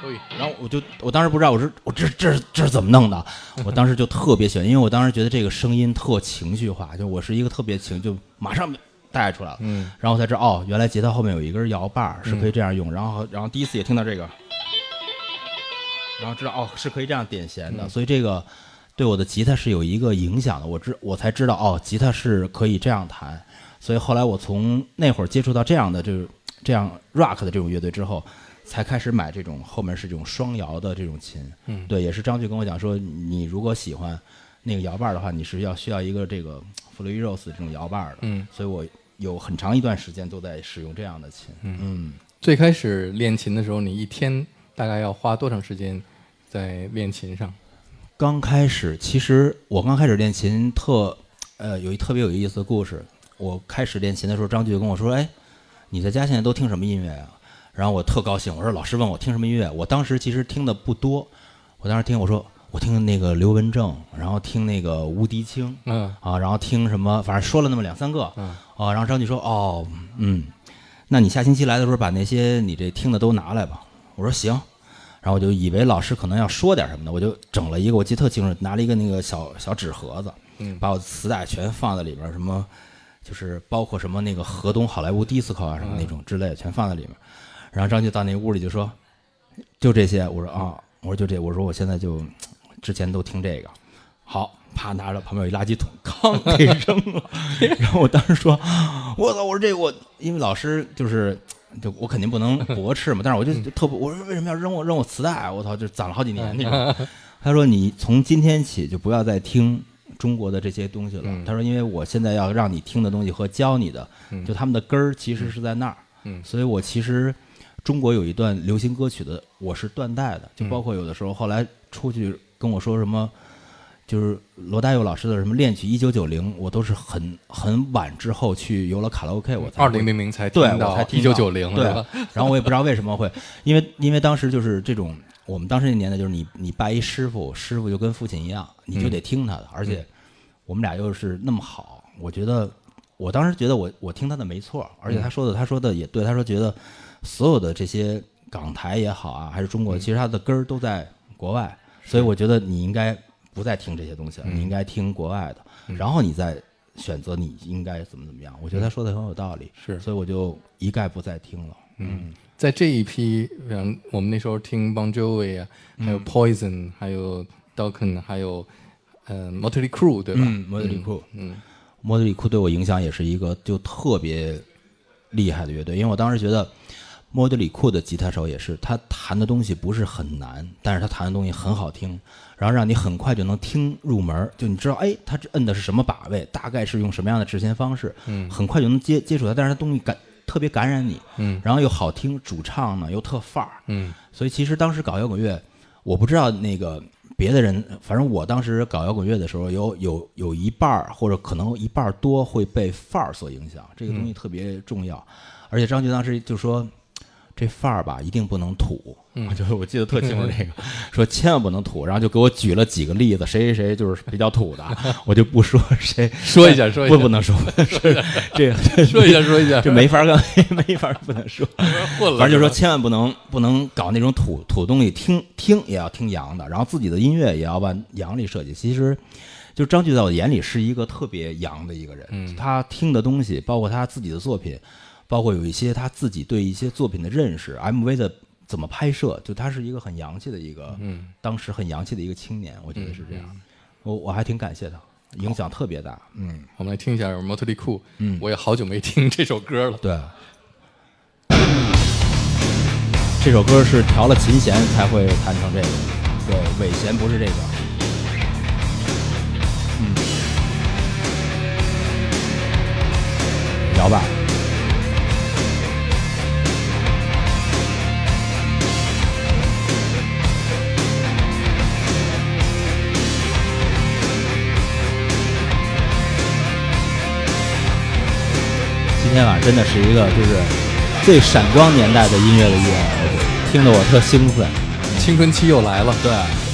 对，然后我就我当时不知道，我说我这这这是怎么弄的？我当时就特别喜欢，因为我当时觉得这个声音特情绪化，就我是一个特别情，就马上带出来了。嗯然后我才知道哦，原来吉他后面有一根摇把儿是可以这样用。然后然后第一次也听到这个，然后知道哦是可以这样点弦的，所以这个对我的吉他是有一个影响的。我知我才知道哦，吉他是可以这样弹。所以后来我从那会儿接触到这样的就是这样 rock 的这种乐队之后，才开始买这种后面是这种双摇的这种琴。嗯对，也是张炬跟我讲说，你如果喜欢那个摇把儿的话，你是要需要一个这个弗洛伊 rose 这种摇把儿的。嗯，所以我有很长一段时间都在使用这样的琴。嗯最开始练琴的时候，你一天大概要花多长时间在练琴上？刚开始，其实我刚开始练琴特，呃，有一特别有意思的故事。我开始练琴的时候，张炬跟我说：“哎，你在家现在都听什么音乐啊？”然后我特高兴，我说：“老师问我听什么音乐？”我当时其实听的不多，我当时听我说我听那个刘文正，然后听那个吴迪清，嗯啊，然后听什么，反正说了那么两三个，嗯啊，然后张炬说，哦，嗯，那你下星期来的时候把那些你这听的都拿来吧。我说行，然后我就以为老师可能要说点什么的，我就整了一个，我记得特清楚，拿了一个那个小小纸盒子，嗯把我的磁带全放在里边儿，什么就是包括什么那个河东好莱坞迪斯科啊什么那种之类的，全放在里面。然后张杰到那屋里就说，就这些。我说啊，我说就这，我说我现在就之前都听这个，好，啪拿着旁边有一垃圾桶，哐给扔了。然后我当时说，我操，我说这我因为老师就是。就我肯定不能驳斥嘛，但是我就就特不，我说为什么要扔我扔我磁带？我操，就攒了好几年那种。他说你从今天起就不要再听中国的这些东西了。嗯他说因为我现在要让你听的东西和教你的，嗯就他们的根儿其实是在那儿。嗯所以我其实中国有一段流行歌曲的，我是断代的，就包括有的时候后来出去跟我说什么。就是罗大佑老师的什么恋曲一九九零，我都是很很晚之后去有了卡拉 OK，我才会二零零零才听对我到才听到一九九零，对？然后我也不知道为什么会，因为因为当时就是这种，我们当时那年代就是你你拜一师傅，师傅就跟父亲一样，你就得听他的，而且我们俩又是那么好，我觉得我当时觉得我我听他的没错，而且他说的他说的也对，他说觉得所有的这些港台也好啊，还是中国，其实他的根儿都在国外，所以我觉得你应该不再听这些东西了，你应该听国外的，然后你再选择你应该怎么怎么样。我觉得他说的很有道理，是。所以我就一概不再听了。嗯，在这一批，嗯，我们那时候听 Bon Jovi 啊，还嗯有 Poison，、还有 Dokken，还有呃 Motley Crue，对吧？嗯 m o t l y Crew 对我影响也是一个就特别厉害的乐队，因为我当时觉得莫德里库的吉他手也是，他弹的东西不是很难，但是他弹的东西很好听，然后让你很快就能听入门儿，就你知道，哎，他这摁的是什么把位，大概是用什么样的制弦方式，嗯。很快就能接接触它，但是他东西感特别感染你，嗯。然后又好听，主唱呢又特范儿，嗯。所以其实当时搞摇滚乐，我不知道那个别的人，反正我当时搞摇滚乐的时候，有有有一半儿或者可能一半儿多会被范儿所影响，这个东西特别重要。而且张杰当时就说，这范儿吧一定不能土，嗯 就是我记得特清楚这个，说千万不能土，然后就给我举了几个例子，谁谁谁就是比较土的，我就不说谁，说一下说一下不不能说，是这个说一下说一下，这没法跟没法不能说。混了，反正就是说，千万不能不能搞那种土土东西，听听也要听洋的，然后自己的音乐也要往洋里设计。其实，就张炬在我眼里是一个特别洋的一个人，嗯他听的东西，包括他自己的作品，包括有一些他自己对一些作品的认识，MV 的怎么拍摄，就他是一个很洋气的一个，嗯，当时很洋气的一个青年，我觉得是这样，我我还挺感谢他，影响特别大，嗯，我们来听一下《Motley Cool》，嗯，我也好久没听这首歌了，对，这首歌是调了琴弦才会弹成这个，对，尾弦不是这个，嗯，摇吧。今天晚上真的是一个就是最闪光年代的音乐的夜听得我特兴奋。青春期又来了。对。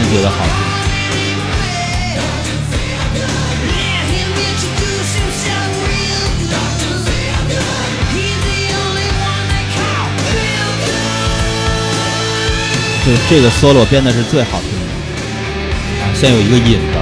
然觉得好听。就这个 solo 编的是最好听的啊，先有一 no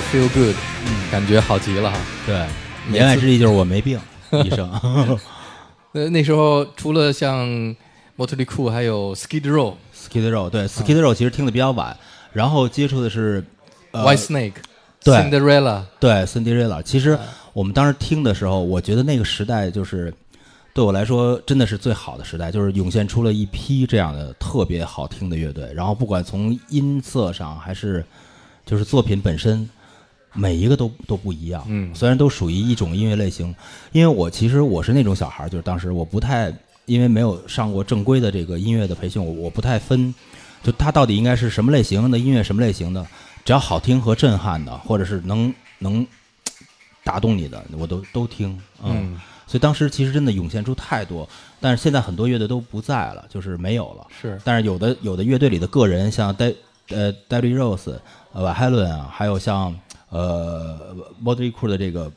feel good，感觉好极了哈。对，言外之意就是我没病，医生。那，那时候除了像 Motley c o o 还有 Skid Row，Skid Row，对，Skid Row 其实听的比较晚，然后接触的是 White Snake，对，Cinderella，对，Cinderella。其实我们当时听的时候，我觉得那个时代就是对我来说真的是最好的时代，就是涌现出了一批这样的特别好听的乐队。然后不管从音色上还是就是作品本身。每一个都都不一样，嗯，虽然都属于一种音乐类型，因为我其实我是那种小孩儿，就是当时我不太，因为没有上过正规的这个音乐的培训，我我不太分，就他到底应该是什么类型的音乐，什么类型的，只要好听和震撼的，或者是能能打动你的，我都都听，嗯，所以当时其实真的涌现出太多，但是现在很多乐队都不在了，就是没有了，是，但是有的有的乐队里的个人，像戴呃戴绿 Rose，瓦海伦啊，还有像。呃 Motley Crue 的这个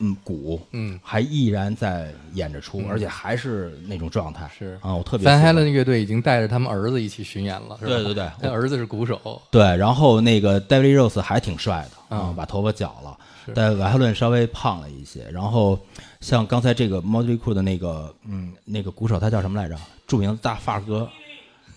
嗯鼓，嗯，还依然在演着出，而且还是那种状态。是啊，我特别范喜欢海伦乐队已经带着他们儿子一起巡演了，是吧？对对对他儿子是鼓手，对，然后那个 David Rose 还挺帅的啊、嗯把头发绞了是。但瓦海伦稍微胖了一些。然后像刚才这个 Motley Crue 的那个嗯那个鼓手，他叫什么来着？著名的大发哥，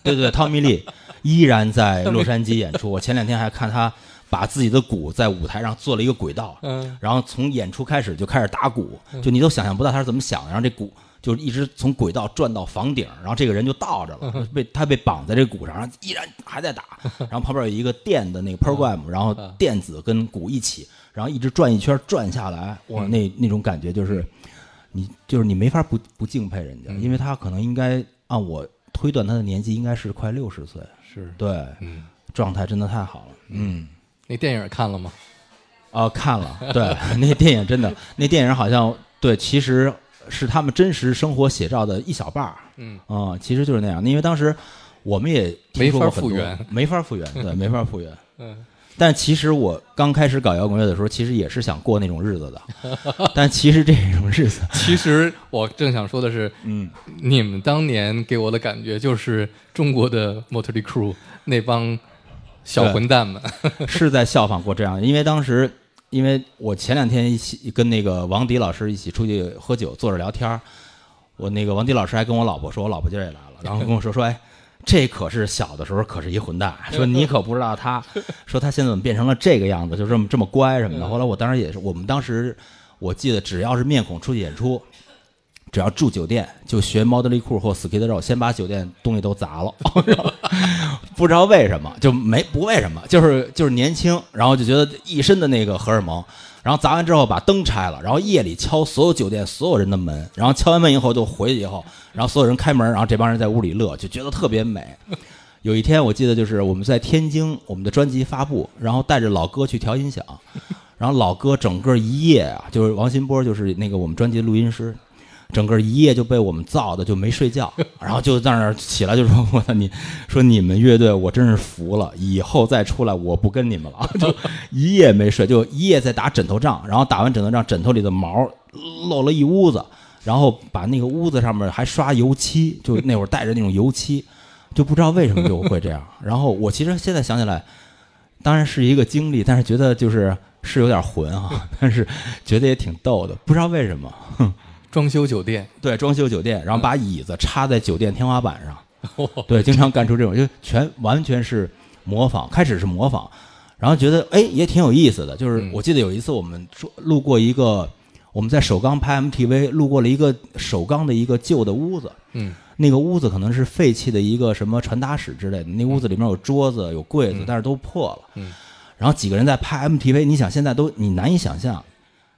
对对，汤米利依然在洛杉矶演出。我前两天还看他把自己的鼓在舞台上做了一个轨道，嗯，然后从演出开始就开始打鼓，就你都想象不到他是怎么想的。然后这鼓就一直从轨道转到房顶，然后这个人就倒着了，被他被绑在这鼓上，然后依然还在打。然后旁边有一个电的那个 program，然后电子跟鼓一起，然后一直转一圈转下来，哇，那那种感觉就是你就是你没法不不敬佩人家，因为他可能应该按我推断他的年纪应该是快六十岁，是，对，嗯，状态真的太好了，嗯。那电影看了吗？哦，看了，对，那电影真的，那电影好像对，其实是他们真实生活写照的一小半儿，嗯啊、其实就是那样。因为当时我们也没法复原没法复原，对，没法复原。嗯，但其实我刚开始搞摇滚乐的时候，其实也是想过那种日子的，但其实这种日子，其实我正想说的是，嗯，你们当年给我的感觉就是中国的 Motley Crew 那帮小混蛋们，是在效仿过这样，因为当时，因为我前两天一起跟那个王迪老师一起出去喝酒，坐着聊天儿我那个王迪老师还跟我老婆说，我老婆今儿也来了，然后跟我说说，哎，这可是小的时候可是一混蛋，说你可不知道他，说他现在怎么变成了这个样子，就这么这么乖什么的。后来我当时也是，我们当时我记得只要是面孔出去演出。只要住酒店，就学 Motley Crue 或 Skid Row，先把酒店东西都砸了，不知道为什么，就没不为什么，就是就是年轻，然后就觉得一身的那个荷尔蒙，然后砸完之后把灯拆了，然后夜里敲所有酒店所有人的门，然后敲完门以后就回去以后，然后所有人开门，然后这帮人在屋里乐，就觉得特别美。有一天我记得就是我们在天津，我们的专辑发布，然后带着老哥去调音响，然后老哥整个一夜啊，就是王新波，就是那个我们专辑录音师，整个一夜就被我们造的就没睡觉，然后就在那儿起来就说：“ 我操你，说你们乐队我真是服了，以后再出来我不跟你们了。”就一夜没睡，就一夜在打枕头仗，然后打完枕头仗，枕头里的毛漏了一屋子，然后把那个屋子上面还刷油漆，就那会儿带着那种油漆，就不知道为什么就会这样。然后我其实现在想起来，当然是一个经历，但是觉得就是是有点混啊，但是觉得也挺逗的，不知道为什么。装修酒店，对，装修酒店，然后把椅子插在酒店天花板上，对，经常干出这种，就全完全是模仿。开始是模仿，然后觉得哎也挺有意思的。就是嗯。我记得有一次我们说路过一个，我们在首钢拍 MTV，路过了一个首钢的一个旧的屋子，嗯。那个屋子可能是废弃的一个什么传达室之类的，那屋子里面有桌子有柜子，但是都破了。嗯。然后几个人在拍 MTV，你想现在都你难以想象，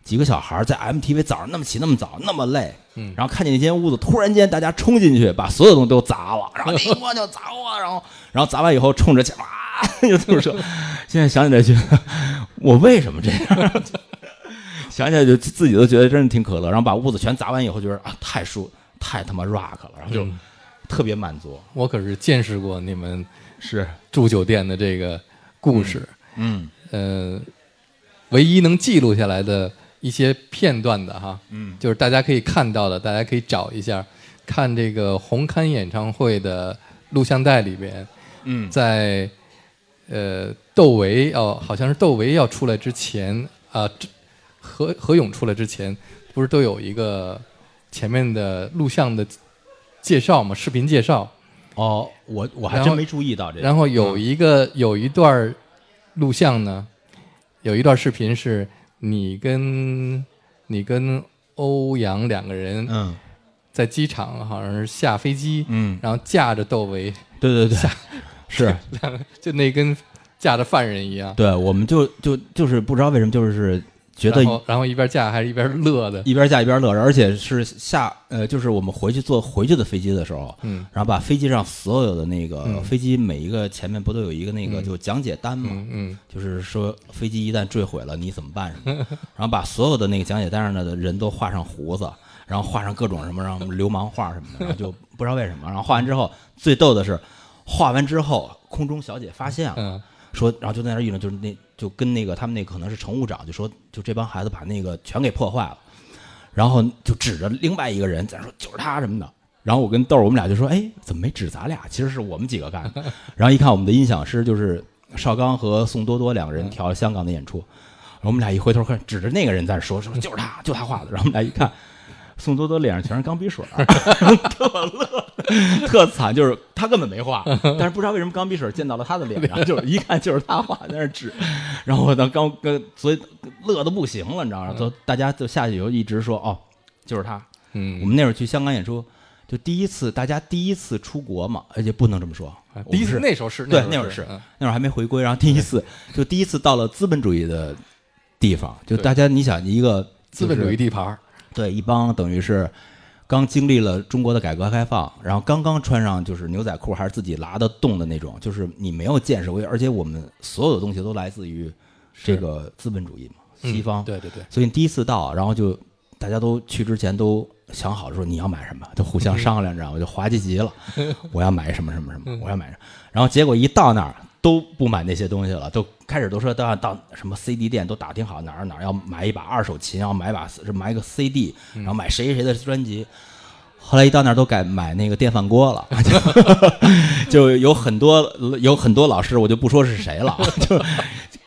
几个小孩在 MTV 早上那么起那么早那么累，嗯。然后看见那间屋子，突然间大家冲进去，把所有东西都砸了，然后 你我就砸我，然后然后砸完以后冲着墙啊，就这么说。现在想起来觉得我为什么这样？想起来就自己都觉得真是挺可乐，然后把屋子全砸完以后，觉得啊太舒太他妈 rock 了，然后就嗯。特别满足。我可是见识过你们是，住酒店的这个故事，嗯。呃，唯一能记录下来的一些片段的哈，嗯就是大家可以看到的，大家可以找一下，看这个红磡演唱会的录像带里边，嗯在呃窦唯哦，好像是窦唯要出来之前啊，这何何勇出来之前，不是都有一个前面的录像的介绍吗？视频介绍，哦，我我还真没注意到这个。然后有一个有一段儿录像呢，有一段视频是你跟你跟欧阳两个人嗯。在机场好像是下飞机，嗯，然后架着窦唯，对对对，是。两个就那跟架着犯人一样。对，我们就就就是不知道为什么，就是觉得然后然后一边架还是一边乐的，一边架一边乐，而且是下呃，就是我们回去坐回去的飞机的时候，嗯。然后把飞机上所有的那个、嗯。飞机每一个前面不都有一个那个嗯。就讲解单嘛，嗯嗯。就是说飞机一旦坠毁了你怎么办什么的，然后把所有的那个讲解单上的人都画上胡子，然后画上各种什么让流氓画什么的，然后就不知道为什么，然后画完之后最逗的是，画完之后空中小姐发现了。说，然后就在那议论，就是那就跟那个他们那可能是乘务长，就说就这帮孩子把那个全给破坏了，然后就指着另外一个人在说就是他什么的。然后我跟豆儿我们俩就说，哎，怎么没指咱俩？其实是我们几个干的。然后一看我们的音响师就是邵刚和宋多多两个人调香港的演出，然后我们俩一回头看，指着那个人在那说说就是他，就他画的。然后我们俩一看。宋多多脸上全是钢笔水儿，特乐，特惨，就是他根本没画，但是不知道为什么钢笔水溅到了他的脸上，就是一看就是他画，在那儿指，然后我当刚跟所以乐的不行了，你知道吗？就大家就下去以后一直说哦，就是他。嗯，我们那会儿去香港演出，就第一次，大家第一次出国嘛，而且不能这么说。啊，第一次那时候是对那那会儿是嗯。那会儿还没回归，然后第一次就第一次到了资本主义的地方，就大家你想一个资本主义地盘儿，对，一帮等于是刚经历了中国的改革开放，然后刚刚穿上就是牛仔裤还是自己拉得动的那种，就是你没有见识过，而且我们所有的东西都来自于这个资本主义嘛，西方。嗯对对对，所以你第一次到，然后就大家都去之前都想好了说你要买什么，就互相商量，你知道吗？就滑稽极了，我要买什么什么什么，我要买什么。然后结果一到那儿都不买那些东西了，都开始都说都要到什么 CD 店都打听好哪儿哪儿要买一把二手琴，要买把是买个 CD，然后买谁谁谁的专辑。后来一到那儿都改买那个电饭锅了，就 就有很多有很多老师，我就不说是谁了，就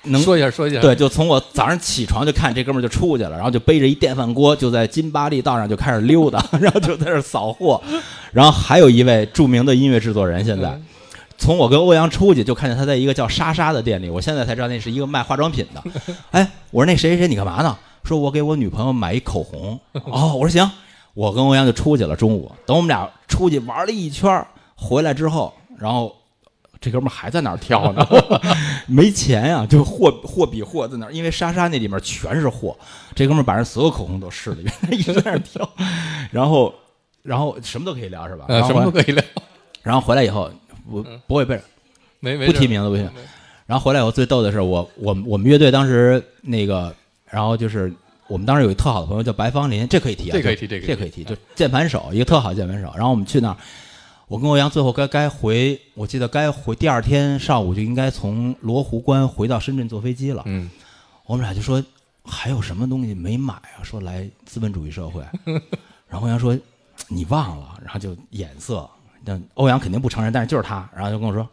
能说一下说一下，对，就从我早上起床就看这哥们儿就出去了，然后就背着一电饭锅，就在金巴利道上就开始溜达，然后就在这儿扫货。然后还有一位著名的音乐制作人，现在从我跟欧阳出去就看见他在一个叫莎莎的店里，我现在才知道那是一个卖化妆品的。哎，我说那谁谁谁你干嘛呢？说我给我女朋友买一口红。哦，我说行，我跟欧阳就出去了。中午等我们俩出去玩了一圈，回来之后，然后这哥们还在那儿挑呢，没钱呀、就货货比货在那儿，因为莎莎那里面全是货，这哥们把人所有口红都试了一遍，一直在那儿挑，然后然后什么都可以聊是吧？呃，什么都可以聊，然后回来以后，我不会背，没没不提名字不行。然后回来以后最逗的是我我我们乐队当时那个，然后就是我们当时有一特好的朋友叫白芳林，这可以提啊，这可以提这可以提这可以提，就键盘手一个特好的键盘手。然后我们去那儿，我跟欧阳最后该该回，我记得该回第二天上午就应该从罗湖关回到深圳坐飞机了。嗯，我们俩就说还有什么东西没买啊？说来资本主义社会，然后欧阳说你忘了，然后就眼色，但欧阳肯定不承认，但是就是他，然后就跟我说。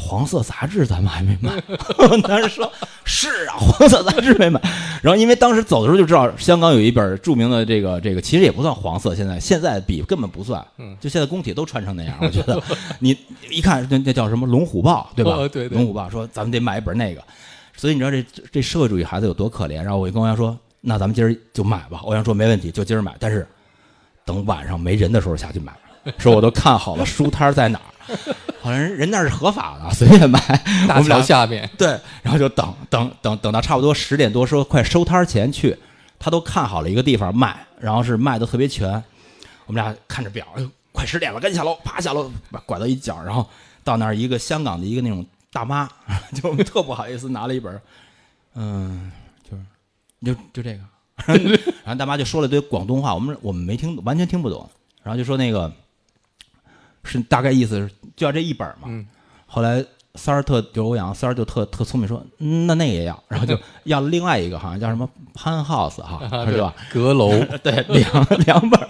黄色杂志咱们还没买，我当时说是啊，黄色杂志没买。然后因为当时走的时候就知道，香港有一本著名的这个这个，其实也不算黄色，现在现在比根本不算，嗯就现在工体都穿成那样，我觉得你一看那那叫什么《龙虎豹》对吧？哦对对龙虎豹说咱们得买一本那个，所以你知道这这社会主义孩子有多可怜。然后我就跟欧阳说，那咱们今儿就买吧。欧阳说没问题，就今儿买，但是等晚上没人的时候下去买。说我都看好了书摊儿在哪儿，好像人人那是合法的，随便买。大我们俩桥下面，对，然后就等等等等到差不多十点多，说快收摊儿前去，他都看好了一个地方卖，然后是卖的特别全。我们俩看着表，哎呦，快十点了，赶紧下楼，啪下楼，拐到一角，然后到那儿一个香港的一个那种大妈，就特不好意思拿了一本，嗯，就是就就这个，然后大妈就说了一堆广东话，我们我们没听，完全听不懂，然后就说那个是大概意思是就要这一本嘛，嗯后来三儿特就欧阳三儿就特特聪明说，嗯那那也要，然后就要了另外一个好像叫什么潘 house 哈，啊是吧？？阁楼，对，两两本，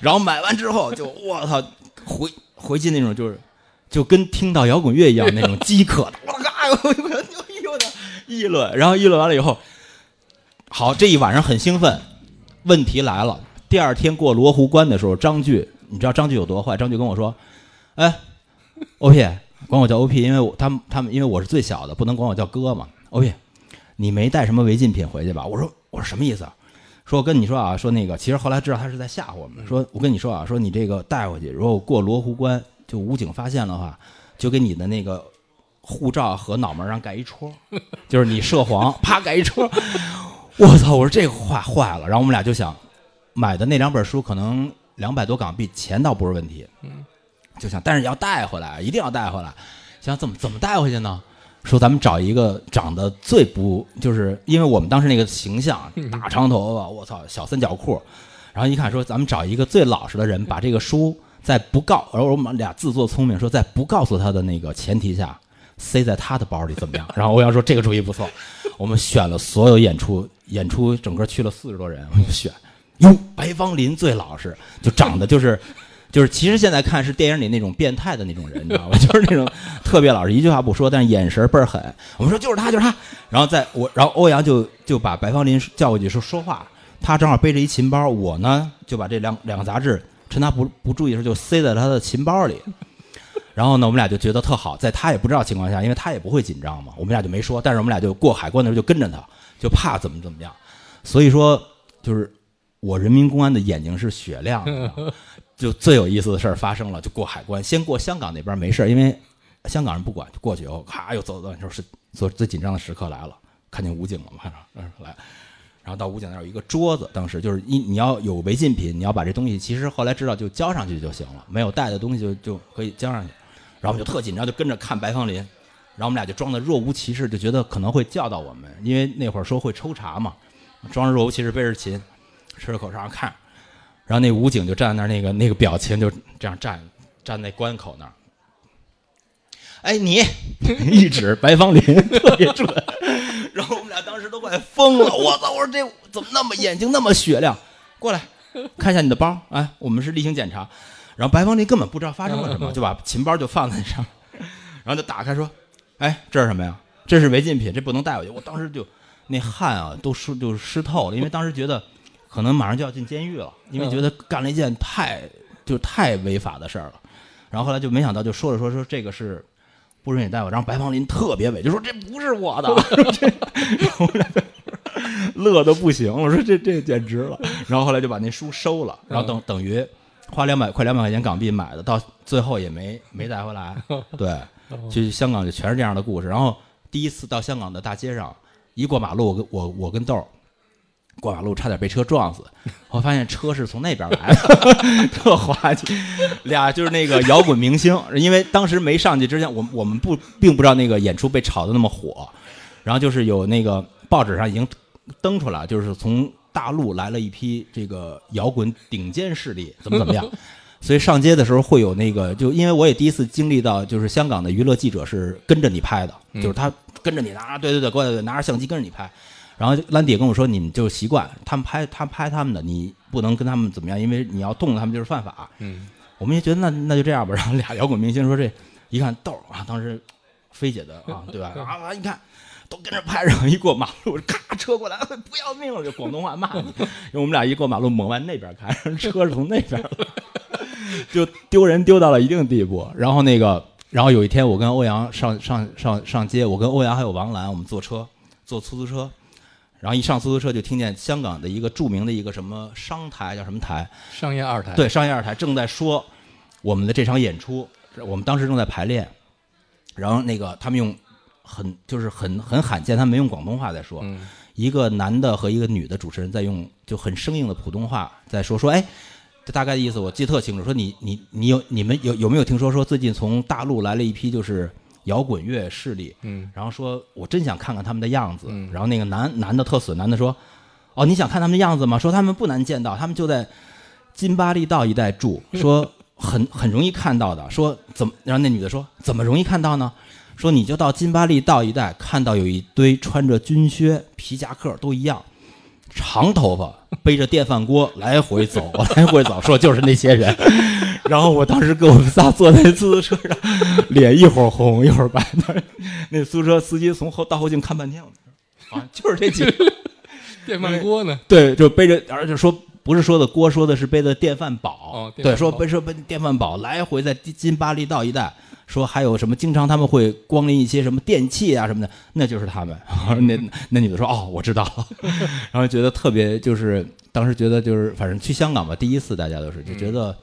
然后买完之后就我操，回回去那种就是就跟听到摇滚乐一样那种饥渴的议论，然后议论完了以后，好，这一晚上很兴奋。问题来了，第二天过罗湖关的时候，张炬，你知道张炬有多坏？张炬跟我说：“哎，OP，管我叫 OP，因为我他们他们因为我是最小的，不能管我叫哥嘛。OP，你没带什么违禁品回去吧？”我说：“我说什么意思啊？”说我跟你说啊，说那个，其实后来知道他是在吓唬我们。说我跟你说啊，说你这个带回去，如果过罗湖关就武警发现的话，就给你的那个护照和脑门上盖一戳，就是你涉黄，啪盖一戳。我操！我说这个坏坏了。然后我们俩就想，买的那两本书可能两百多港币，钱倒不是问题。嗯，就想，但是要带回来，一定要带回来。想怎么怎么带回去呢？说咱们找一个长得最不，就是因为我们当时那个形象，大长头发，我操，小三角裤。然后一看说，咱们找一个最老实的人，把这个书在不告，而我们俩自作聪明，说在不告诉他的那个前提下，塞在他的包里怎么样？然后欧阳说这个主意不错，我们选了所有演出，演出整个去了四十多人，我们就选，哟，白芳林最老实，就长得就是。就是其实现在看是电影里那种变态的那种人，你知道吧？就是那种特别老实，一句话不说，但是眼神倍儿狠。我们说就是他，就是他。然后在我，然后欧阳就就把白芳林叫过去说说话，他正好背着一琴包，我呢就把这两两个杂志趁他不不注意的时候就塞在他的琴包里。然后呢，我们俩就觉得特好，在他也不知道情况下，因为他也不会紧张嘛，我们俩就没说。但是我们俩就过海关的时候就跟着他，就怕怎么怎么样。所以说，就是我人民公安的眼睛是雪亮的。就最有意思的事儿发生了，就过海关，先过香港那边没事儿，因为香港人不管，就过去以后，咔又走走，说是做最紧张的时刻来了，看见武警了嘛，嗯来，然后到武警那儿有一个桌子，当时就是你你要有违禁品，你要把这东西，其实后来知道就交上去就行了，没有带的东西就就可以交上去，然后我们就特紧张，就跟着看白芳林，然后我们俩就装的若无其事，就觉得可能会叫到我们，因为那会儿说会抽查嘛，装着若无其事，背着琴，吃着口哨看。然后那武警就站在那儿，那个那个表情就这样站站在关口那儿。哎，你 一指白芳林，特别准。然后我们俩当时都快疯了，我操！我说这怎么那么眼睛那么雪亮？过来看一下你的包。哎，我们是例行检查。然后白芳林根本不知道发生了什么，就把琴包就放在上，然后就打开说：“哎，这是什么呀？这是违禁品，这不能带回去。”我当时就那汗啊都湿就湿透了，因为当时觉得。可能马上就要进监狱了，因为觉得干了一件太就太违法的事儿了。然后后来就没想到，就说着说说这个是不允许带我。然后白芳林特别委屈，说这不是我的，乐的不行。我说这这简直了。然后后来就把那书收了，然后等等于花两百快两百块钱港币买的，到最后也没没带回来。对，去香港就全是这样的故事。然后第一次到香港的大街上，一过马路，我跟我我跟豆儿。过马路差点被车撞死，我发现车是从那边来的，特滑稽。俩就是那个摇滚明星，因为当时没上去之前，我我们不并不知道那个演出被炒的那么火，然后就是有那个报纸上已经登出来，就是从大陆来了一批这个摇滚顶尖势力，怎么怎么样。所以上街的时候会有那个，就因为我也第一次经历到，就是香港的娱乐记者是跟着你拍的，就是他跟着你拿，对对对，过来拿着相机跟着你拍。然后兰迪跟我说：“你们就习惯他们拍，他拍他们的，你不能跟他们怎么样，因为你要动他们就是犯法。”嗯，我们也觉得那那就这样吧。然后俩摇滚明星说：“这一看豆啊，当时菲姐的啊，对吧？啊，一看都跟着拍，然后一过马路，咔车过来，不要命了，就广东话骂你。因为我们俩一过马路猛往那边开，车是从那边，就丢人丢到了一定地步。然后那个，然后有一天我跟欧阳上上上上街，我跟欧阳还有王兰，我们坐车坐出租车。”然后一上出租车就听见香港的一个著名的一个什么商台叫什么台？商业二台。对，商业二台正在说我们的这场演出，我们当时正在排练。然后那个他们用很就是很很罕见，他们没用广东话在说，一个男的和一个女的主持人在用就很生硬的普通话在说说，哎，这大概的意思我记得特清楚，说你你你有你们有有没有听说说最近从大陆来了一批就是。摇滚乐势力，嗯，然后说，我真想看看他们的样子，然后那个男男的特损，男的说，哦，你想看他们的样子吗？说他们不难见到，他们就在金巴利道一带住，说很很容易看到的，说怎么？然后那女的说，怎么容易看到呢？说你就到金巴利道一带，看到有一堆穿着军靴、皮夹克都一样。长头发，背着电饭锅来回走，来回走，说就是那些人。然后我当时跟我们仨坐在出租车上，脸一会儿红一会儿白。那出租车司机从后倒后镜看半天，我说啊，就是这几个电饭锅呢？对，就背着，而且说不是说的锅，说的是背的电饭煲。哦，对，说背说背电饭煲来回在金巴利道一带。说还有什么？经常他们会光临一些什么电器啊什么的，那就是他们。那那女的说：“哦，我知道了。”然后觉得特别，就是当时觉得就是，反正去香港吧，第一次大家都是就觉得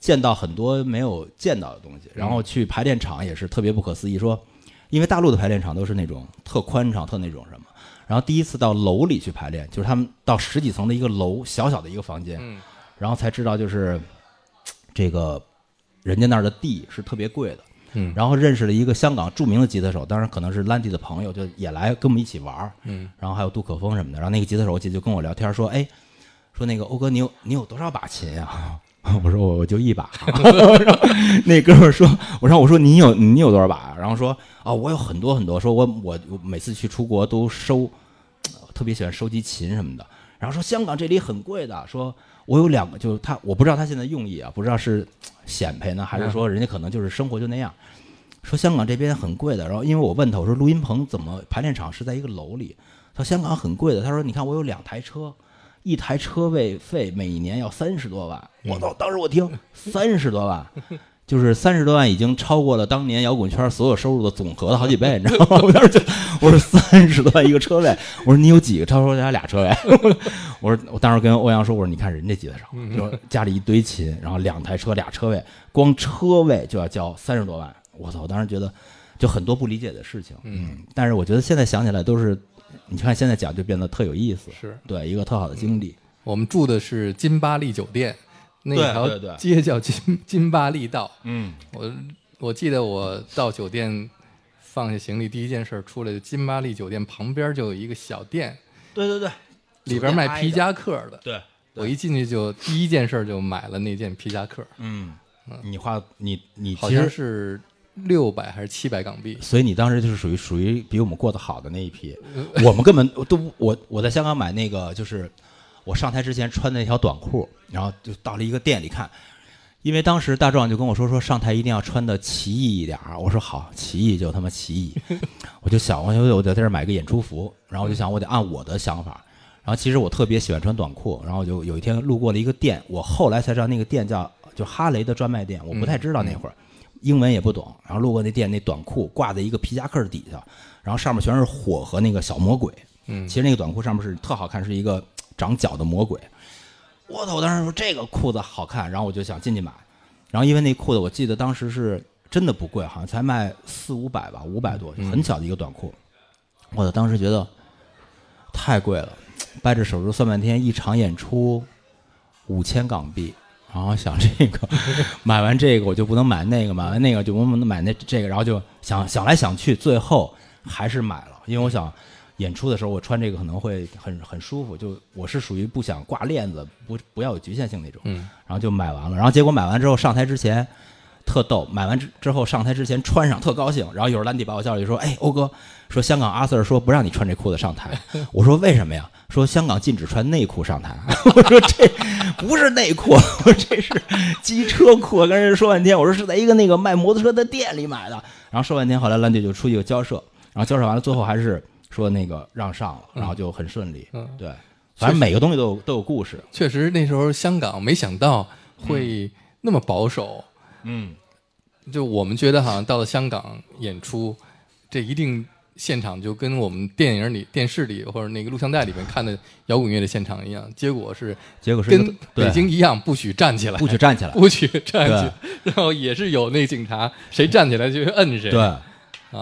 见到很多没有见到的东西。然后去排练场也是特别不可思议。说因为大陆的排练场都是那种特宽敞、特那种什么。然后第一次到楼里去排练，就是他们到十几层的一个楼，小小的一个房间，嗯然后才知道就是这个人家那儿的地是特别贵的。嗯然后认识了一个香港著名的吉他手，当然可能是兰迪的朋友，就也来跟我们一起玩儿。嗯然后还有杜可风什么的。然后那个吉他手我记得就跟我聊天说：“哎，说那个欧哥，你有你有多少把琴呀、我说我我就一把。那哥们儿说：“我说我说你有你有多少把啊？”然后说：“啊，我有很多很多。说我我我每次去出国都收，特别喜欢收集琴什么的。然后说香港这里很贵的，说我有两个，就是他我不知道他现在用意啊，不知道是显摆呢，还是说人家可能就是生活就那样。说香港这边很贵的，然后因为我问他，我说录音棚怎么排练场是在一个楼里？他说香港很贵的，他说你看我有两台车，一台车位费每年要三十多万，我操！当时我听三十多万，就是三十多万已经超过了当年摇滚圈所有收入的总和的好几倍，你知道吗？我当时就我说三十多万一个车位，我说你有几个？他说他俩车位。我说我当时跟欧阳说，我说你看人家吉他手，说家里一堆琴，然后两台车俩车位，光车位就要交三十多万，我操！我当时觉得就很多不理解的事情，嗯，但是我觉得现在想起来都是，你看现在讲就变得特有意思，是对一个特好的经历，我们住的是金巴利酒店，那条街叫金金巴利道。嗯，我我记得我到酒店放下行李，第一件事儿出来就金巴利酒店旁边就有一个小店，对对对，里边卖皮夹克的。对，我一进去就第一件事儿就买了那件皮夹克，嗯，你花你你好像其实是六百还是七百港币。所以你当时就是属于属于比我们过得好的那一批，我们根本都不我我在香港买那个就是我上台之前穿的那条短裤，然后就到了一个店里看，因为当时大壮就跟我说说上台一定要穿的奇异一点儿，我说好，奇异就他妈奇异，我就想我就我在这买个演出服，然后我就想我得按我的想法。然后其实我特别喜欢穿短裤，然后就有一天路过了一个店，我后来才知道那个店叫就哈雷的专卖店，我不太知道那会儿，英文也不懂。然后路过那店，那短裤挂在一个皮夹克底下，然后上面全是火和那个小魔鬼。嗯其实那个短裤上面是特好看，是一个长脚的魔鬼。我操！我当时说这个裤子好看，然后我就想进去买。然后因为那裤子我记得当时是真的不贵，好像才卖四五百吧，五百多，很小的一个短裤。我操！当时觉得太贵了，掰着手指算半天，一场演出五千港币。然后想这个，买完这个我就不能买那个，买完那个就不能买那这个，然后就想想来想去，最后还是买了，因为我想演出的时候我穿这个可能会很很舒服，就我是属于不想挂链子，不不要有局限性那种，嗯，然后就买完了，然后结果买完之后上台之前特逗，买完之之后上台之前穿上特高兴，然后有时候兰迪把我叫去说，哎，欧哥，说香港阿 Sir 说不让你穿这裤子上台，我说为什么呀？说香港禁止穿内裤上台，我说这不是内裤，我说这是机车裤，跟人说半天，我说是在一个那个卖摩托车的店里买的，然后说半天，后来兰迪就出去交涉，然后交涉完了，最后还是说那个让上了，然后就很顺利，嗯。对，反正每个东西都有都有故事，确实那时候香港没想到会那么保守，嗯，就我们觉得好像到了香港演出，这一定现场就跟我们电影里、电视里或者那个录像带里面看的摇滚乐的现场一样，结果是结果是跟北京一样，不许站起来，不许站起来，不许站起来，然后也是有那警察，谁站起来就摁谁。对，啊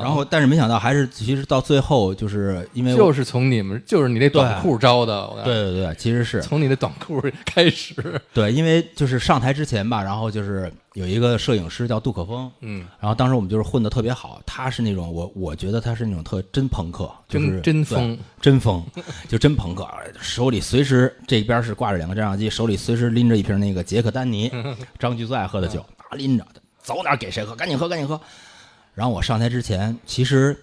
然后但是没想到还是其实到最后就是因为就是从你们，就是你那短裤招的，对对对，其实是。从你的短裤开始，对，因为就是上台之前吧，然后就是有一个摄影师叫杜可风，嗯，然后当时我们就是混的特别好，他是那种我我觉得他是那种特真朋克，就是真疯，真疯，就真朋克，手里随时这边是挂着两个照相机，手里随时拎着一瓶那个杰克丹尼，张局最爱喝的酒，拿拎着，走哪儿给谁喝，赶紧喝，赶紧喝。然后我上台之前，其实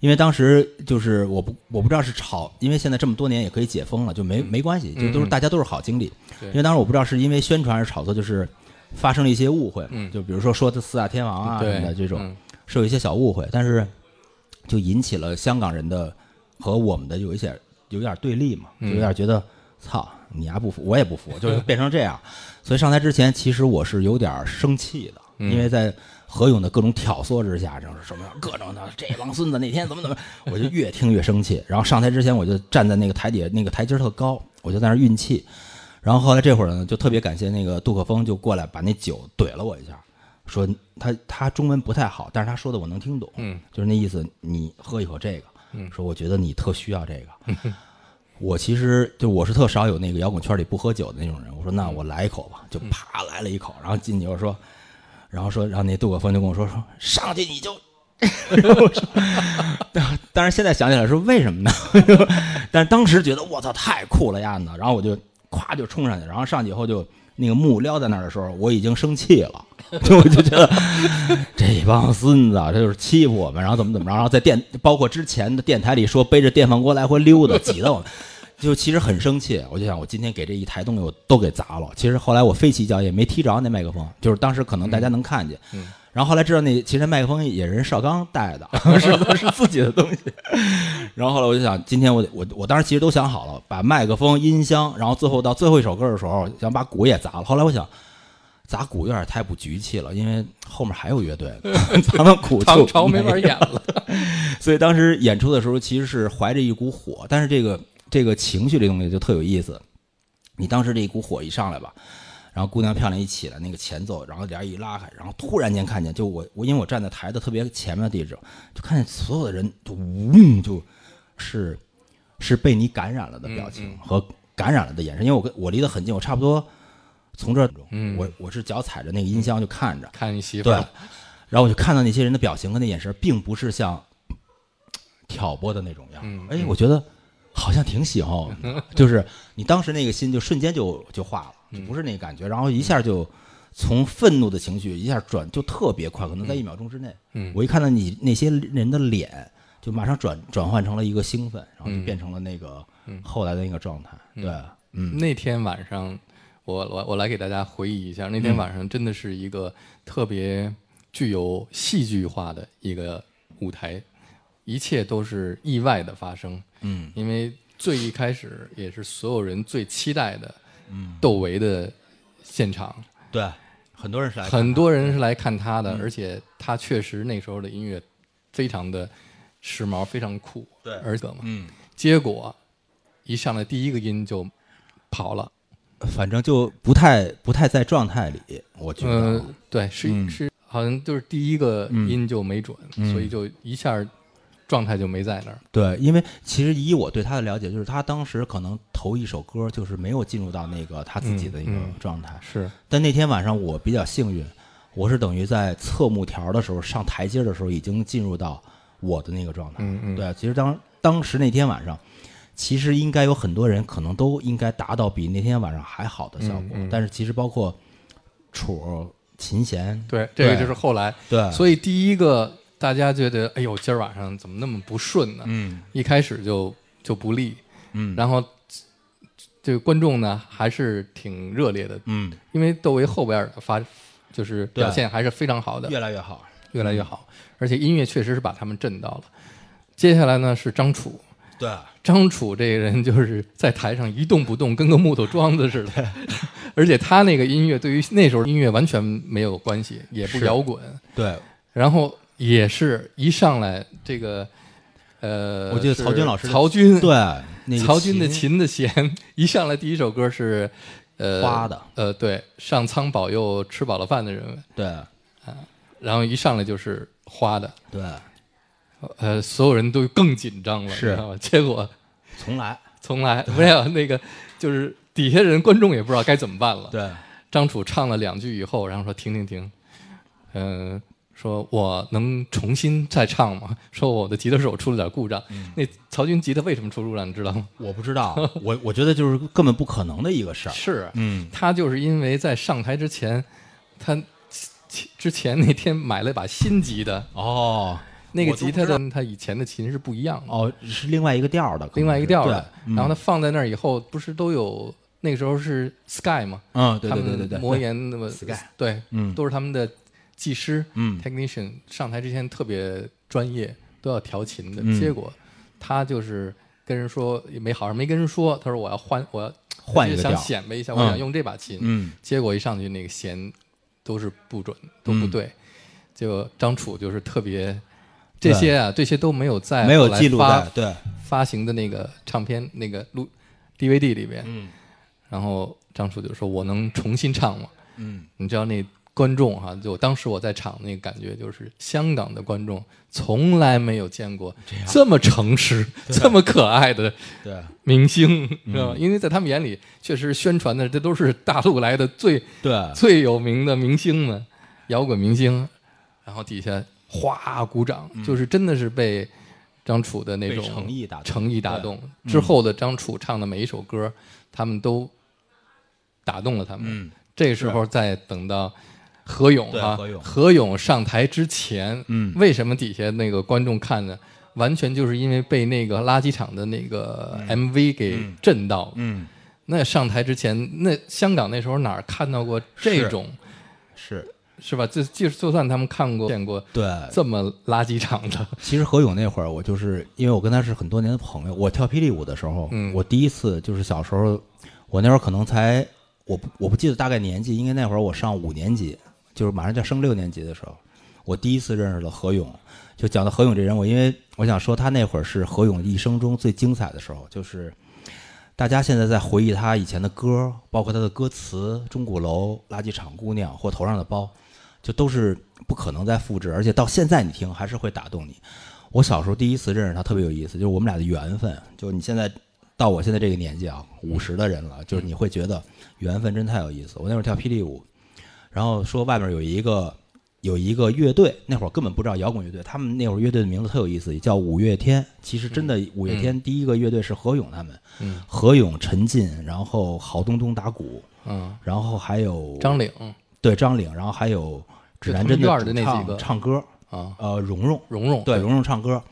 因为当时就是我不我不知道是炒，因为现在这么多年也可以解封了，就没没关系，就都是嗯大家都是好经历。因为当时我不知道是因为宣传还是炒作，就是发生了一些误会，嗯。就比如说说的四大天王啊什么的这种，嗯。是有一些小误会，但是就引起了香港人的和我们的有一些有点对立嘛，就嗯有点觉得操你丫不服，我也不服，就是变成这样。所以上台之前，其实我是有点生气的，嗯。因为在何勇的各种挑唆之下，就是什么各种的这帮孙子那天怎么怎么，我就越听越生气。然后上台之前，我就站在那个台底下，那个台阶儿特高，我就在那运气。然后后来这会儿呢，就特别感谢那个杜可风就过来把那酒怼了我一下，说他他中文不太好，但是他说的我能听懂，嗯，就是那意思，你喝一口这个，嗯说我觉得你特需要这个。我其实就我是特少有那个摇滚圈里不喝酒的那种人，我说那我来一口吧，就啪来了一口，然后进去我说，然后说，然后那杜可风就跟我说说上去你就，然后我说，但但是现在想起来说为什么呢？但是当时觉得我操太酷了呀呢，然后我就咵就冲上去，然后上去以后就那个木撩在那儿的时候，我已经生气了，就我就觉得这帮孙子啊，这就是欺负我们，然后怎么怎么着，然后在电包括之前的电台里说背着电饭锅来回溜达，挤得我们。就其实很生气，我就想我今天给这一台东西我都给砸了。其实后来我飞起一脚也没踢着那麦克风，就是当时可能大家能看见，嗯然后后来知道那其实麦克风也是人邵刚带的，是是自己的东西。然后后来我就想，今天我我我当时其实都想好了，把麦克风、音箱，然后最后到最后一首歌的时候，想把鼓也砸了。后来我想。砸鼓有点太不局气了，因为后面还有乐队呢，砸完鼓唐就朝没法演了。所以当时演出的时候，其实是怀着一股火，但是这个这个情绪这东西就特有意思。你当时这一股火一上来吧，然后姑娘漂亮一起来，那个前奏，然后帘儿一拉开，然后突然间看见，就我我因为我站在台的特别前面的地址，就看见所有的人就嗡，就是是被你感染了的表情和感染了的眼神，因为我跟我离得很近，我差不多从这我我是脚踩着那个音箱就看着，看你媳妇对，，然后我就看到那些人的表情和那眼神，并不是像挑拨的那种样哎，我觉得好像挺喜欢。我的，就是你当时那个心就瞬间就就化了，就不是那个感觉，然后一下就从愤怒的情绪一下转就特别快，可能在一秒钟之内。嗯。我一看到你那些人的脸，就马上转转换成了一个兴奋，然后就嗯变成了那个嗯。后来的那个状态。对，嗯，那天晚上，我我我来给大家回忆一下，那天晚上真的是一个特别具有戏剧化的一个舞台，一切都是意外的发生。嗯，因为最一开始也是所有人最期待的，嗯，窦唯的现场，对，很多人是来看很多人是来看他的，而且他确实那时候的音乐非常的时髦，非常酷，对。而且嘛，嗯，结果一上来第一个音就跑了。反正就不太不太在状态里，我觉得。呃，对，是、嗯。是，好像就是第一个音就没准，嗯。所以就一下状态就没在那儿。对，因为其实以我对他的了解，就是他当时可能头一首歌就是没有进入到那个他自己的一个嗯嗯状态，是，但那天晚上我比较幸运，我是等于在侧幕条的时候上台阶的时候已经进入到我的那个状态。嗯嗯，对，其实当当时那天晚上，其实应该有很多人可能都应该达到比那天晚上还好的效果，嗯嗯但是其实包括楚、琴弦，对，这个就是后来，对，所以第一个大家觉得，哎呦，今儿晚上怎么那么不顺呢？嗯。一开始就就不利，嗯。然后这个观众呢还是挺热烈的，嗯，因为窦唯后边的发就是表现还是非常好的，越来越好。越来越好，而且音乐确实是把他们震到了。接下来呢是张楚，对，张楚这个人就是在台上一动不动，跟个木头桩子似的，而且他那个音乐对于那时候音乐完全没有关系，也不是。摇滚，对，然后也是一上来这个，呃，我记得曹军老师曹军对，那个曹军的琴琴的弦，一上来第一首歌是，呃，花的，呃，对，上苍保佑吃饱了饭的人们，对。然后一上来就是花的，对，呃，所有人都更紧张了，是。知道吗？结果从来 从来没有那个，就是底下人观众也不知道该怎么办了。对。张楚唱了两句以后，然后说停停停，嗯、说我能重新再唱吗？说我的吉他手出了点故障。嗯。那曹军吉他为什么出故障，你知道吗？我不知道，我我觉得就是根本不可能的一个事儿。是，嗯，他就是因为在上台之前，他之之前那天买了一把新吉他，哦。那个吉他我都不知道。的他以前的琴是不一样的。哦，是另外一个调的，另外一个调的，对然后他放在那儿以后，不是都有那个时候是 Sky 嘛，嗯，对他对对对。对，魔岩那么 Sky 对，嗯。都是他们的技师，嗯，technician 上台之前特别专业，都要调琴的。嗯结果他就是跟人说也没好像没跟人说，他说我要换，我要换一个调儿显摆一下，嗯我想用这把琴。嗯结果一上去那个弦都是不准，都不嗯对。结果张楚就是特别。这些啊，这些都没有在没有记录发在对，发行的那个唱片那个录 DVD 里边，嗯然后张楚就说：“我能重新唱吗嗯？”你知道那观众哈、就当时我在场那个感觉就是，香港的观众从来没有见过这么诚实、这么可爱的明星，知道吧？因为在他们眼里，确实宣传的这都是大陆来的最对。最有名的明星们，摇滚明星，然后底下哗鼓掌，就是真的是被张楚的那种诚意打动。诚意打动。之后的张楚唱的每一首歌，他们都打动了他们。嗯。这时候再等到何勇啊，对何勇上台之前，嗯为什么底下那个观众看呢？完全就是因为被那个垃圾场的那个 MV 给震到了。嗯那上台之前，那香港那时候哪儿看到过这种是是吧？就就就算他们看过见过对。这么垃圾场的，其实何勇那会儿，我就是因为我跟他是很多年的朋友。我跳霹雳舞的时候，嗯我第一次就是小时候，我那会儿可能才我不我不记得大概年纪，应该那会儿我上五年级，就是马上就要升六年级的时候，我第一次认识了何勇。就讲到何勇这人，我因为我想说他那会儿是何勇一生中最精彩的时候，就是大家现在在回忆他以前的歌，包括他的歌词《钟鼓楼》《垃圾场姑娘》或《头上的包》，就都是不可能再复制，而且到现在你听还是会打动你。我小时候第一次认识他特别有意思，就是我们俩的缘分。就你现在到我现在这个年纪啊，五十的人了，就是你会觉得缘分真太有意思。我那会儿跳霹雳舞，然后说外面有一个有一个乐队，那会儿根本不知道摇滚乐队，他们那会儿乐队的名字特有意思，叫五月天。其实真的五月天第一个乐队是何勇他们，嗯。何勇、陈进，然后郝东东打鼓，嗯，然后还有张岭对张岭，然后还有指南针就他们院儿主唱的那几个。唱歌，啊，呃，蓉蓉，蓉蓉对，蓉蓉唱歌，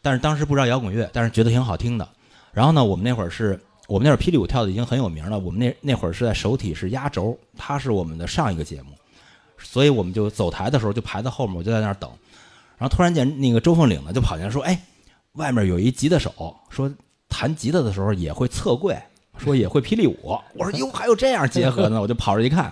但是当时不知道摇滚乐，但是觉得挺好听的。然后呢，我们那会儿是我们那会儿霹雳舞跳的已经很有名了，我们那那会儿是在首体是压轴，它是我们的上一个节目，所以我们就走台的时候就排在后面，我就在那儿等。然后突然间，那个周凤岭呢就跑进来说：“哎，外面有一吉他手，说弹吉他的时候也会侧跪，说也会霹雳舞。”我说：“哟，还有这样结合呢？”我就跑着一看，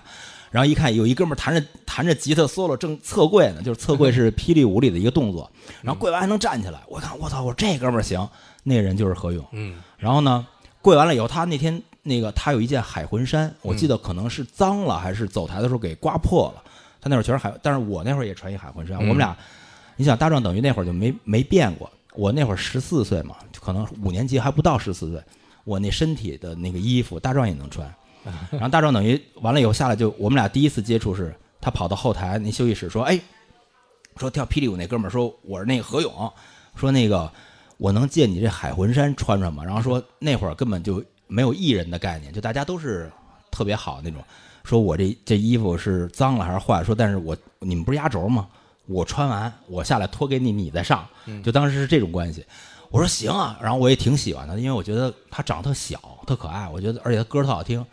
然后一看有一哥们儿弹着弹着吉他 solo 正侧跪呢，就是侧跪是霹雳舞里的一个动作，然后跪完还能站起来。我看我操，我说这哥们儿行，那人就是何勇。嗯然后呢，跪完了以后，他那天那个他有一件海魂衫，我记得可能是脏了，还是走台的时候给刮破了。他那会儿全是海，但是我那会儿也穿一海魂衫。嗯我们俩，你想大壮等于那会儿就没没变过。我那会儿十四岁嘛，可能五年级还不到十四岁，我那身体的那个衣服，大壮也能穿。然后大壮等于完了以后下来就，我们俩第一次接触是，他跑到后台那休息室说：“哎，说跳霹雳舞那哥们儿说我是那个何勇，说那个我能借你这海魂衫穿穿吗？然后说那会儿根本就没有艺人的概念，就大家都是特别好那种。说我这这衣服是脏了还是坏了？说但是我你们不是压轴吗？我穿完我下来脱给你，你再上。就当时是这种关系。我说行啊，然后我也挺喜欢他，因为我觉得他长得特小，特可爱，我觉得而且他歌特好听。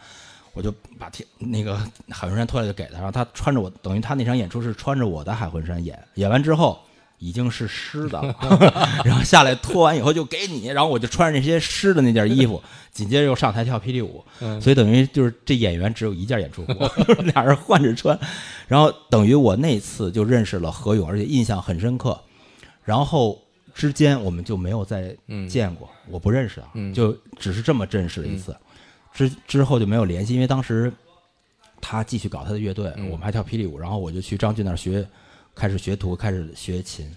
我就把天那个海魂衫脱下来就给他，然后他穿着我，等于他那场演出是穿着我的海魂衫演，演完之后已经是湿的了，然后下来脱完以后就给你，然后我就穿着那些湿的那件衣服，紧接着又上台跳霹雳舞，嗯。所以等于就是这演员只有一件演出。服，俩人换着穿，然后等于我那次就认识了何勇，而且印象很深刻，然后之间我们就没有再嗯见过，我不认识啊，嗯。就只是这么认识了一次，之之后就没有联系，因为当时他继续搞他的乐队，嗯。我们还跳霹雳舞，然后我就去张俊那儿学，开始学徒，开始学琴，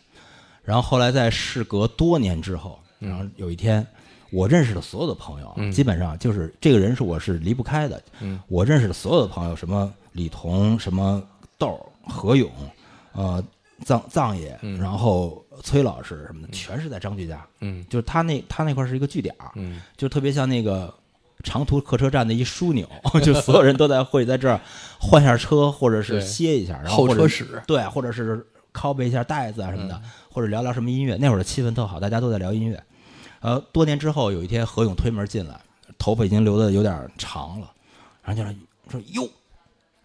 然后后来在事隔多年之后，然后有一天。我认识的所有的朋友基本上就是这个人是我是离不开的。嗯。我认识的所有的朋友，什么李彤、什么豆、何勇，呃，藏藏爷，嗯。然后崔老师什么的，全是在张居家。嗯。就是他那他那块是一个据点就特别像那个长途客车站的一枢纽，就所有人都在会在这儿换下车，或者是歇一下，然后或者候车室对，或者是拷贝一下袋子啊什么的，或者聊聊什么音乐。那会儿的气氛特好，大家都在聊音乐。呃，多年之后，有一天何勇推门进来，头发已经留的有点长了，然后就说说哟，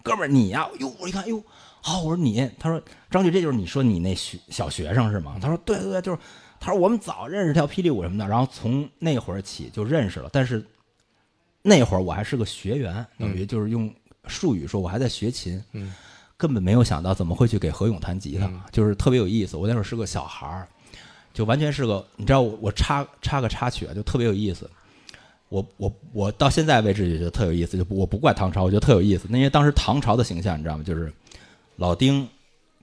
哥们儿你呀、哟，我一看哟。好，我说你，他说张局，这就是你说你那学小学生是吗？他说对对对，就是，他说我们早认识跳霹雳舞什么的，然后从那会儿起就认识了，但是那会儿我还是个学员，等于就是用术语说，我还在学琴，嗯根本没有想到怎么会去给何勇弹吉他，嗯就是特别有意思。我那会儿是个小孩儿，就完全是个，你知道我我插插个插曲啊，就特别有意思。我我我到现在为止也觉得特有意思，就我不怪唐朝，我觉得特有意思。那因为当时唐朝的形象你知道吗？就是老丁、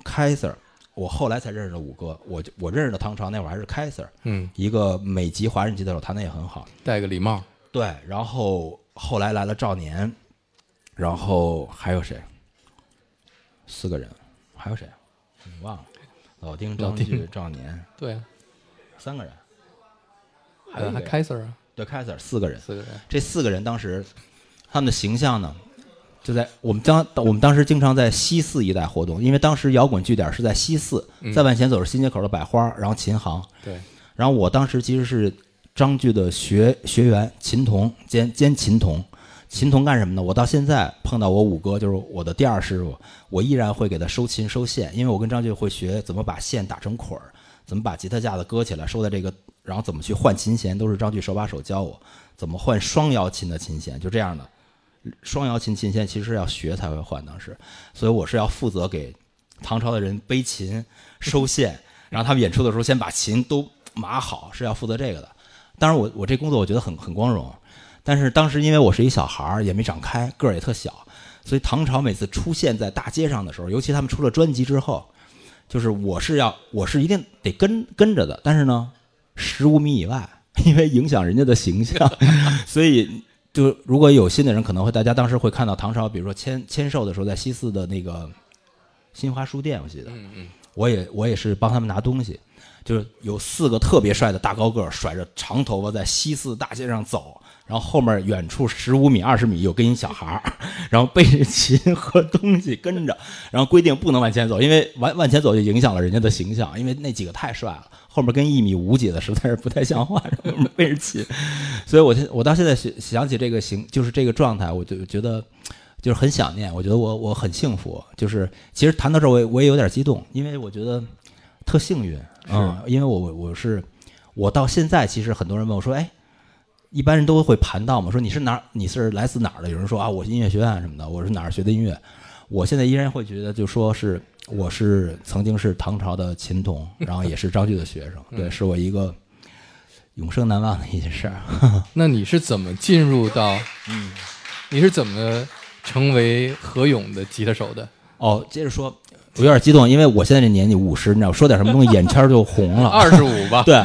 开 Sir，我后来才认识的五哥。我就我认识的唐朝那会儿还是开 Sir，嗯，一个美籍华人吉他手，弹的也很好。戴个礼帽，对，然后后来来了赵年，然后还有谁？四个人，还有谁？你忘了？老丁、张炬、赵年，对啊，三个人，还有呃还一个人开 Sir 啊，对开 Sir 四个人。四个人，这四个人当时他们的形象呢，就在我们当我们当时经常在西四一带活动，因为当时摇滚据点是在西四，再往前走是新街口的百花，然后琴行。对，然后我当时其实是张炬的学学员，琴童兼兼琴童。琴童干什么呢？我到现在碰到我五哥，就是我的第二师傅，我依然会给他收琴收线，因为我跟张炬会学怎么把线打成捆儿，怎么把吉他架子搁起来收在这个，然后怎么去换琴弦，都是张炬手把手教我，怎么换双摇琴的琴弦，就这样的。双摇琴琴弦其实要学才会换，当时，所以我是要负责给唐朝的人背琴、收线，然后他们演出的时候先把琴都码好，是要负责这个的。当然我，我这工作我觉得很很光荣，但是当时因为我是一小孩儿，也没长开，个儿也特小，所以唐朝每次出现在大街上的时候，尤其他们出了专辑之后，就是我是要我是一定得跟跟着的，但是呢，十五米以外，因为影响人家的形象，所以就如果有心的人，可能会大家当时会看到唐朝，比如说签签售的时候，在西四的那个新华书店，我记得，嗯嗯，我也我也是帮他们拿东西，就是有四个特别帅的大高个儿，甩着长头发在西四大街上走，然后后面远处十五米、二十米有跟一小孩儿，然后背着琴和东西跟着，然后规定不能往前走，因为往往前走就影响了人家的形象，因为那几个太帅了，后面跟一米五几的实在是不太像话，然后背着琴，所以我现我到现在想想起这个形，就是这个状态，我就觉得。就是很想念，我觉得我我很幸福。就是其实谈到这儿，我我也有点激动，因为我觉得特幸运，嗯，因为我我我是我到现在，其实很多人问我说，哎，一般人都会盘道嘛，说你是哪儿，你是来自哪儿的？有人说啊，我是音乐学院什么的，我是哪儿学的音乐。我现在依然会觉得，就说是我是曾经是唐朝的琴童，然后也是张炬的学生，对，是我一个永生难忘的一件事儿。那你是怎么进入到？嗯，你是怎么成为何勇的吉他手的？哦，接着说，我有点激动，因为我现在这年纪五十，你知道，说点什么东西眼圈就红了。二十五吧？对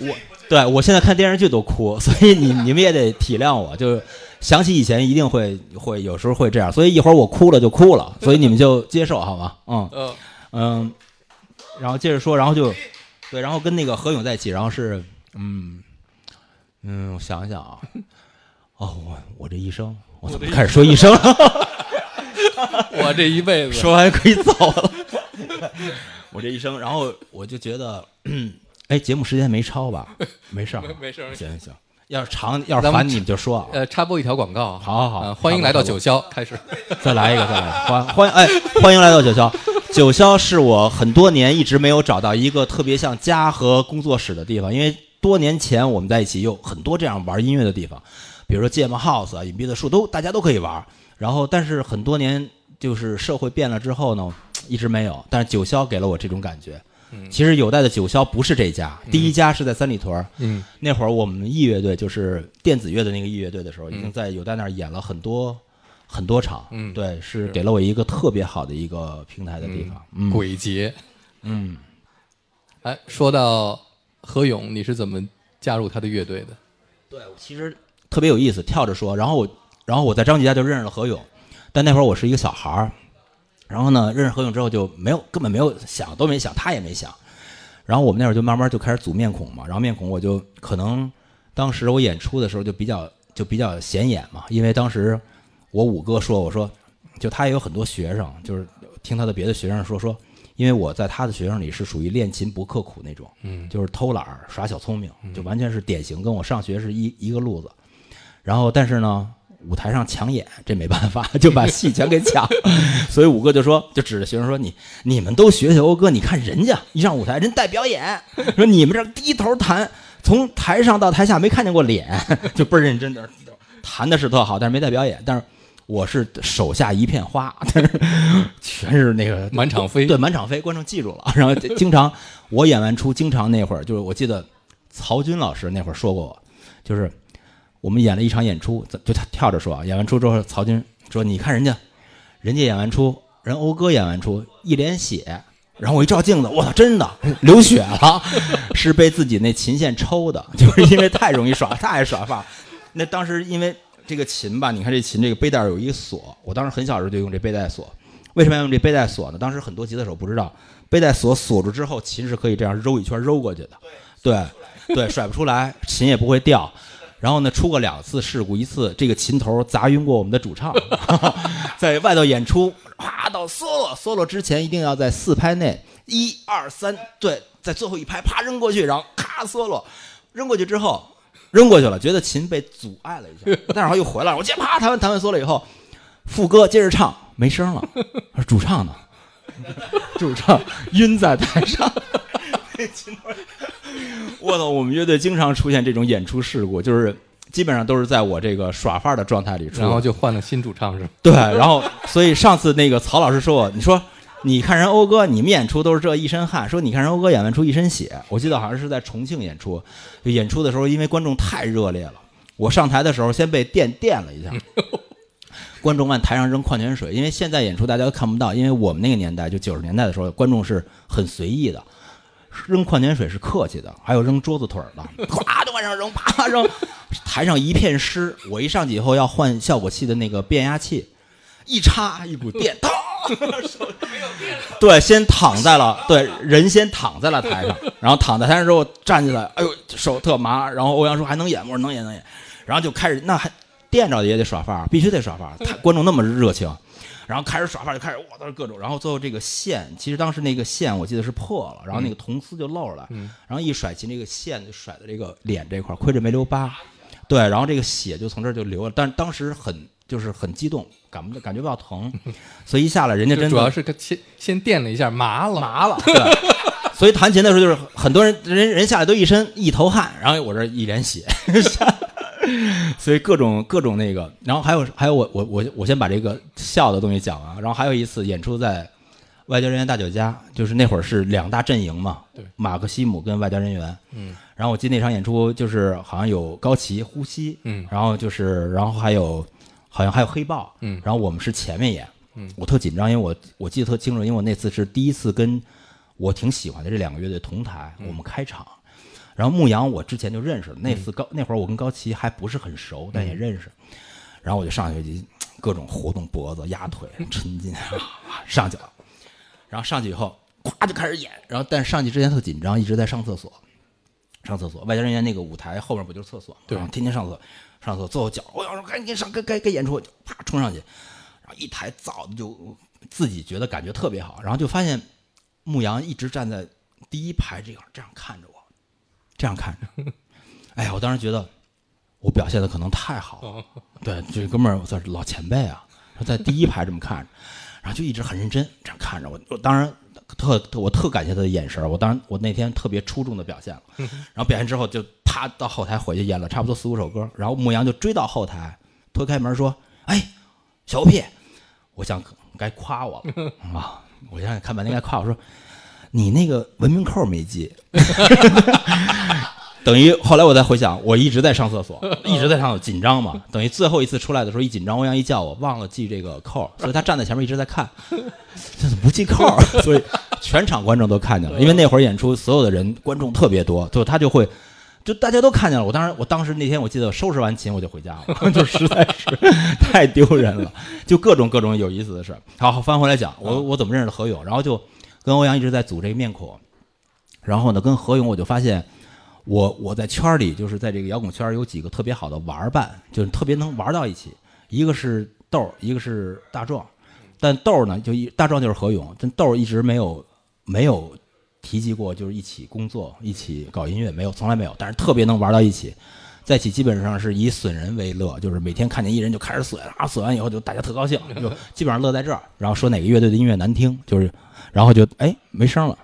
我，对我现在看电视剧都哭，所以你你们也得体谅我，就是想起以前一定会会有时候会这样，所以一会儿我哭了就哭了，所以你们就接受好吗？嗯呃，嗯，然后接着说，然后就对，然后跟那个何勇在一起，然后是嗯嗯，我想想啊，哦，我我这一生，我怎么开始说一生了？我这一辈子说完可以走了。我这一生，然后我就觉得，哎，节目时间没超吧？没事儿，没事儿行行行。要是长，要是烦你们就说啊。呃，插播一条广告。好好好呃欢迎来到九霄，开始。再来一个，再来一个，欢欢哎，欢迎来到九霄。九霄是我很多年一直没有找到一个特别像家和工作室的地方，因为多年前我们在一起有很多这样玩音乐的地方，比如说芥末 house 啊、隐蔽的树都大家都可以玩。然后，但是很多年就是社会变了之后呢，一直没有。但是九霄给了我这种感觉。其实有代的九霄不是这家，第一家是在三里屯儿。嗯，那会儿我们艺乐队就是电子乐的那个艺乐队的时候，已经在有代那儿演了很多很多场。嗯对，是给了我一个特别好的一个平台的地方。嗯，鬼节。嗯，哎，说到何勇，你是怎么加入他的乐队的？对，其实特别有意思。跳着说，然后我，然后我在张吉家就认识了何勇，但那会儿我是一个小孩儿，然后呢，认识何勇之后就没有根本没有想都没想，他也没想。然后我们那会儿就慢慢就开始组面孔嘛，然后面孔我就可能当时我演出的时候就比较就比较显眼嘛，因为当时我五哥说我说，就他也有很多学生，就是听他的别的学生说说，因为我在他的学生里是属于练琴不刻苦那种，嗯，就是偷懒耍小聪明，就完全是典型，跟我上学是一一个路子。然后但是呢，舞台上抢眼，这没办法，就把戏全给抢了。所以五哥就说，就指着学生说：“你你们都学学欧哥，你看人家一上舞台，人带表演，说你们这低头弹，从台上到台下没看见过脸，就倍儿认真的弹的是特好，但是没带表演。但是我是手下一片花，但是全是那个满场飞。对，满场飞，观众记住了。然后经常我演完出，经常那会儿就是我记得曹军老师那会儿说过我，就是我们演了一场演出，就他跳着说啊，演完出之后，曹军说：“你看人家，人家演完出，人欧哥演完出一脸血，然后我一照镜子，我操，真的流血了，是被自己那琴线抽的，就是因为太容易耍，太爱耍发。那当时因为这个琴吧，你看这琴这个背带有一锁，我当时很小时候就用这背带锁。为什么要用这背带锁呢？当时很多吉他手不知道，背带锁锁住之后，琴是可以这样揉一圈揉过去的，对对，甩不出来，琴也不会掉。然后呢，出过两次事故，一次这个琴头砸晕过我们的主唱，在外头演出，啪到 solo，solo 之前一定要在四拍内，一二三，对，在最后一拍啪扔过去，然后咔 solo，扔过去之后扔过去了，觉得琴被阻碍了一下，但是又回来了，我接啪弹完弹完 solo 以后，副歌接着唱没声了，说主唱呢？主唱晕在台上，那琴头 我操！我们乐队经常出现这种演出事故，就是基本上都是在我这个耍范儿的状态里出。然后就换了新主唱是吧？对，然后所以上次那个曹老师说我，你说你看人欧哥，你们演出都是这一身汗，说你看人欧哥演完出一身血。我记得好像是在重庆演出，就演出的时候，因为观众太热烈了，我上台的时候先被电电了一下。观众往台上扔矿泉水，因为现在演出大家都看不到，因为我们那个年代就九十年代的时候，观众是很随意的，扔矿泉水是客气的，还有扔桌子腿儿的，咵就往上扔，啪扔，台上一片湿。我一上去以后要换效果器的那个变压器，一插一股电，腾，对，先躺在了，对，人先躺在了台上，然后躺在台上之后站起来，哎呦，手特麻。然后欧阳说还能演吗？能演能演，然后就开始那还电着也得耍范儿，必须得耍范儿，他观众那么热情。然后开始耍范儿，就开始我操各种，然后最后这个线，其实当时那个线我记得是破了，然后那个铜丝就露出来，然后一甩琴，这个线就甩在这个脸这块儿，亏着没留疤，对，然后这个血就从这儿就流了，但是当时很就是很激动，感不感觉不到疼，所以一下来人家真的主要是先先垫了一下，麻了，麻了，对。所以弹琴的时候，就是很多人人人下来都一身一头汗，然后我这一脸血，所以各种各种那个，然后还有还有我我我我先把这个笑的东西讲啊，然后还有一次演出在外交人员大酒家，就是那会儿是两大阵营嘛，对，马克西姆跟外交人员，嗯，然后我记得那场演出就是好像有高旗、呼吸，嗯然后就是然后还有好像还有黑豹，嗯然后我们是前面演，嗯我特紧张，因为我我记得特清楚，因为我那次是第一次跟我挺喜欢的这两个乐队同台，嗯我们开场。然后牧羊我之前就认识了，那次高那会儿我跟高旗还不是很熟，但也认识。然后我就上去就各种活动脖子、压腿、抻筋，上去了。然后上去以后，咵就开始演。然后但是上去之前特紧张，一直在上厕所。上厕所，外交人员那个舞台后面不就是厕所吗？对天天上厕所，上厕所，最后脚，我要说赶紧上，该该该该演出，就啪冲上去，然后一抬早的就自己觉得感觉特别好，然后就发现牧羊一直站在第一排这样这样看着我，这样看着，哎呀，我当时觉得我表现的可能太好了，对，这哥们儿我算是老前辈啊，他在第一排这么看着，然后就一直很认真这样看着我，我当然特特我特感谢他的眼神，我当然我那天特别出众的表现了，然后表现之后就啪到后台回去演了差不多四五首歌，然后牧羊就追到后台推开门说：“哎，小屁，我想该夸我了。啊！我想想看半天该夸我说，你那个文明扣没系。等于后来我再回想，我一直在上厕所，一直在上厕所，紧张嘛。等于最后一次出来的时候，一紧张，欧阳一叫我，忘了系这个扣，所以他站在前面一直在看，这怎么不系扣？所以全场观众都看见了，因为那会儿演出，所有的人观众特别多，就他就会。就大家都看见了，我当时我当时那天我记得收拾完琴我就回家了，就实在是太丢人了，就各种各种有意思的事好翻回来讲，我我怎么认识的何勇，然后就跟欧阳一直在组这个面孔，然后呢跟何勇我就发现我我在圈里就是在这个摇滚圈有几个特别好的玩伴，就是特别能玩到一起，一个是豆儿，一个是大壮，但豆儿呢就一大壮就是何勇，但豆儿一直没有没有提及过，就是一起工作、一起搞音乐，没有，从来没有。但是特别能玩到一起，在一起基本上是以损人为乐，就是每天看见一人就开始损啊，损完以后就大家特高兴，就基本上乐在这儿。然后说哪个乐队的音乐难听，就是，然后就哎没声了，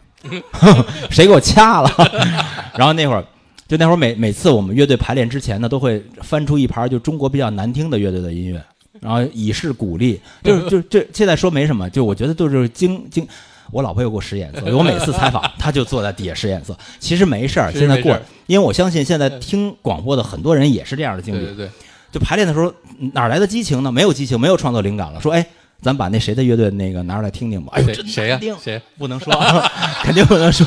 谁给我掐了？然后那会儿。就那会儿每每次我们乐队排练之前呢，都会翻出一盘就中国比较难听的乐队的音乐，然后以示鼓励。就是 就这现在说没什么，就我觉得就是经经。我老婆又给我使眼色，我每次采访，她就坐在底下使眼色。其实没事儿，现在过因为我相信现在听广播的很多人也是这样的经历。对对对，就排练的时候哪来的激情呢？没有激情，没有创作灵感了。说哎，咱把那谁的乐队那个拿出来听听吧。哎呦，真谁谁呀？谁？不能 说，肯定不能说。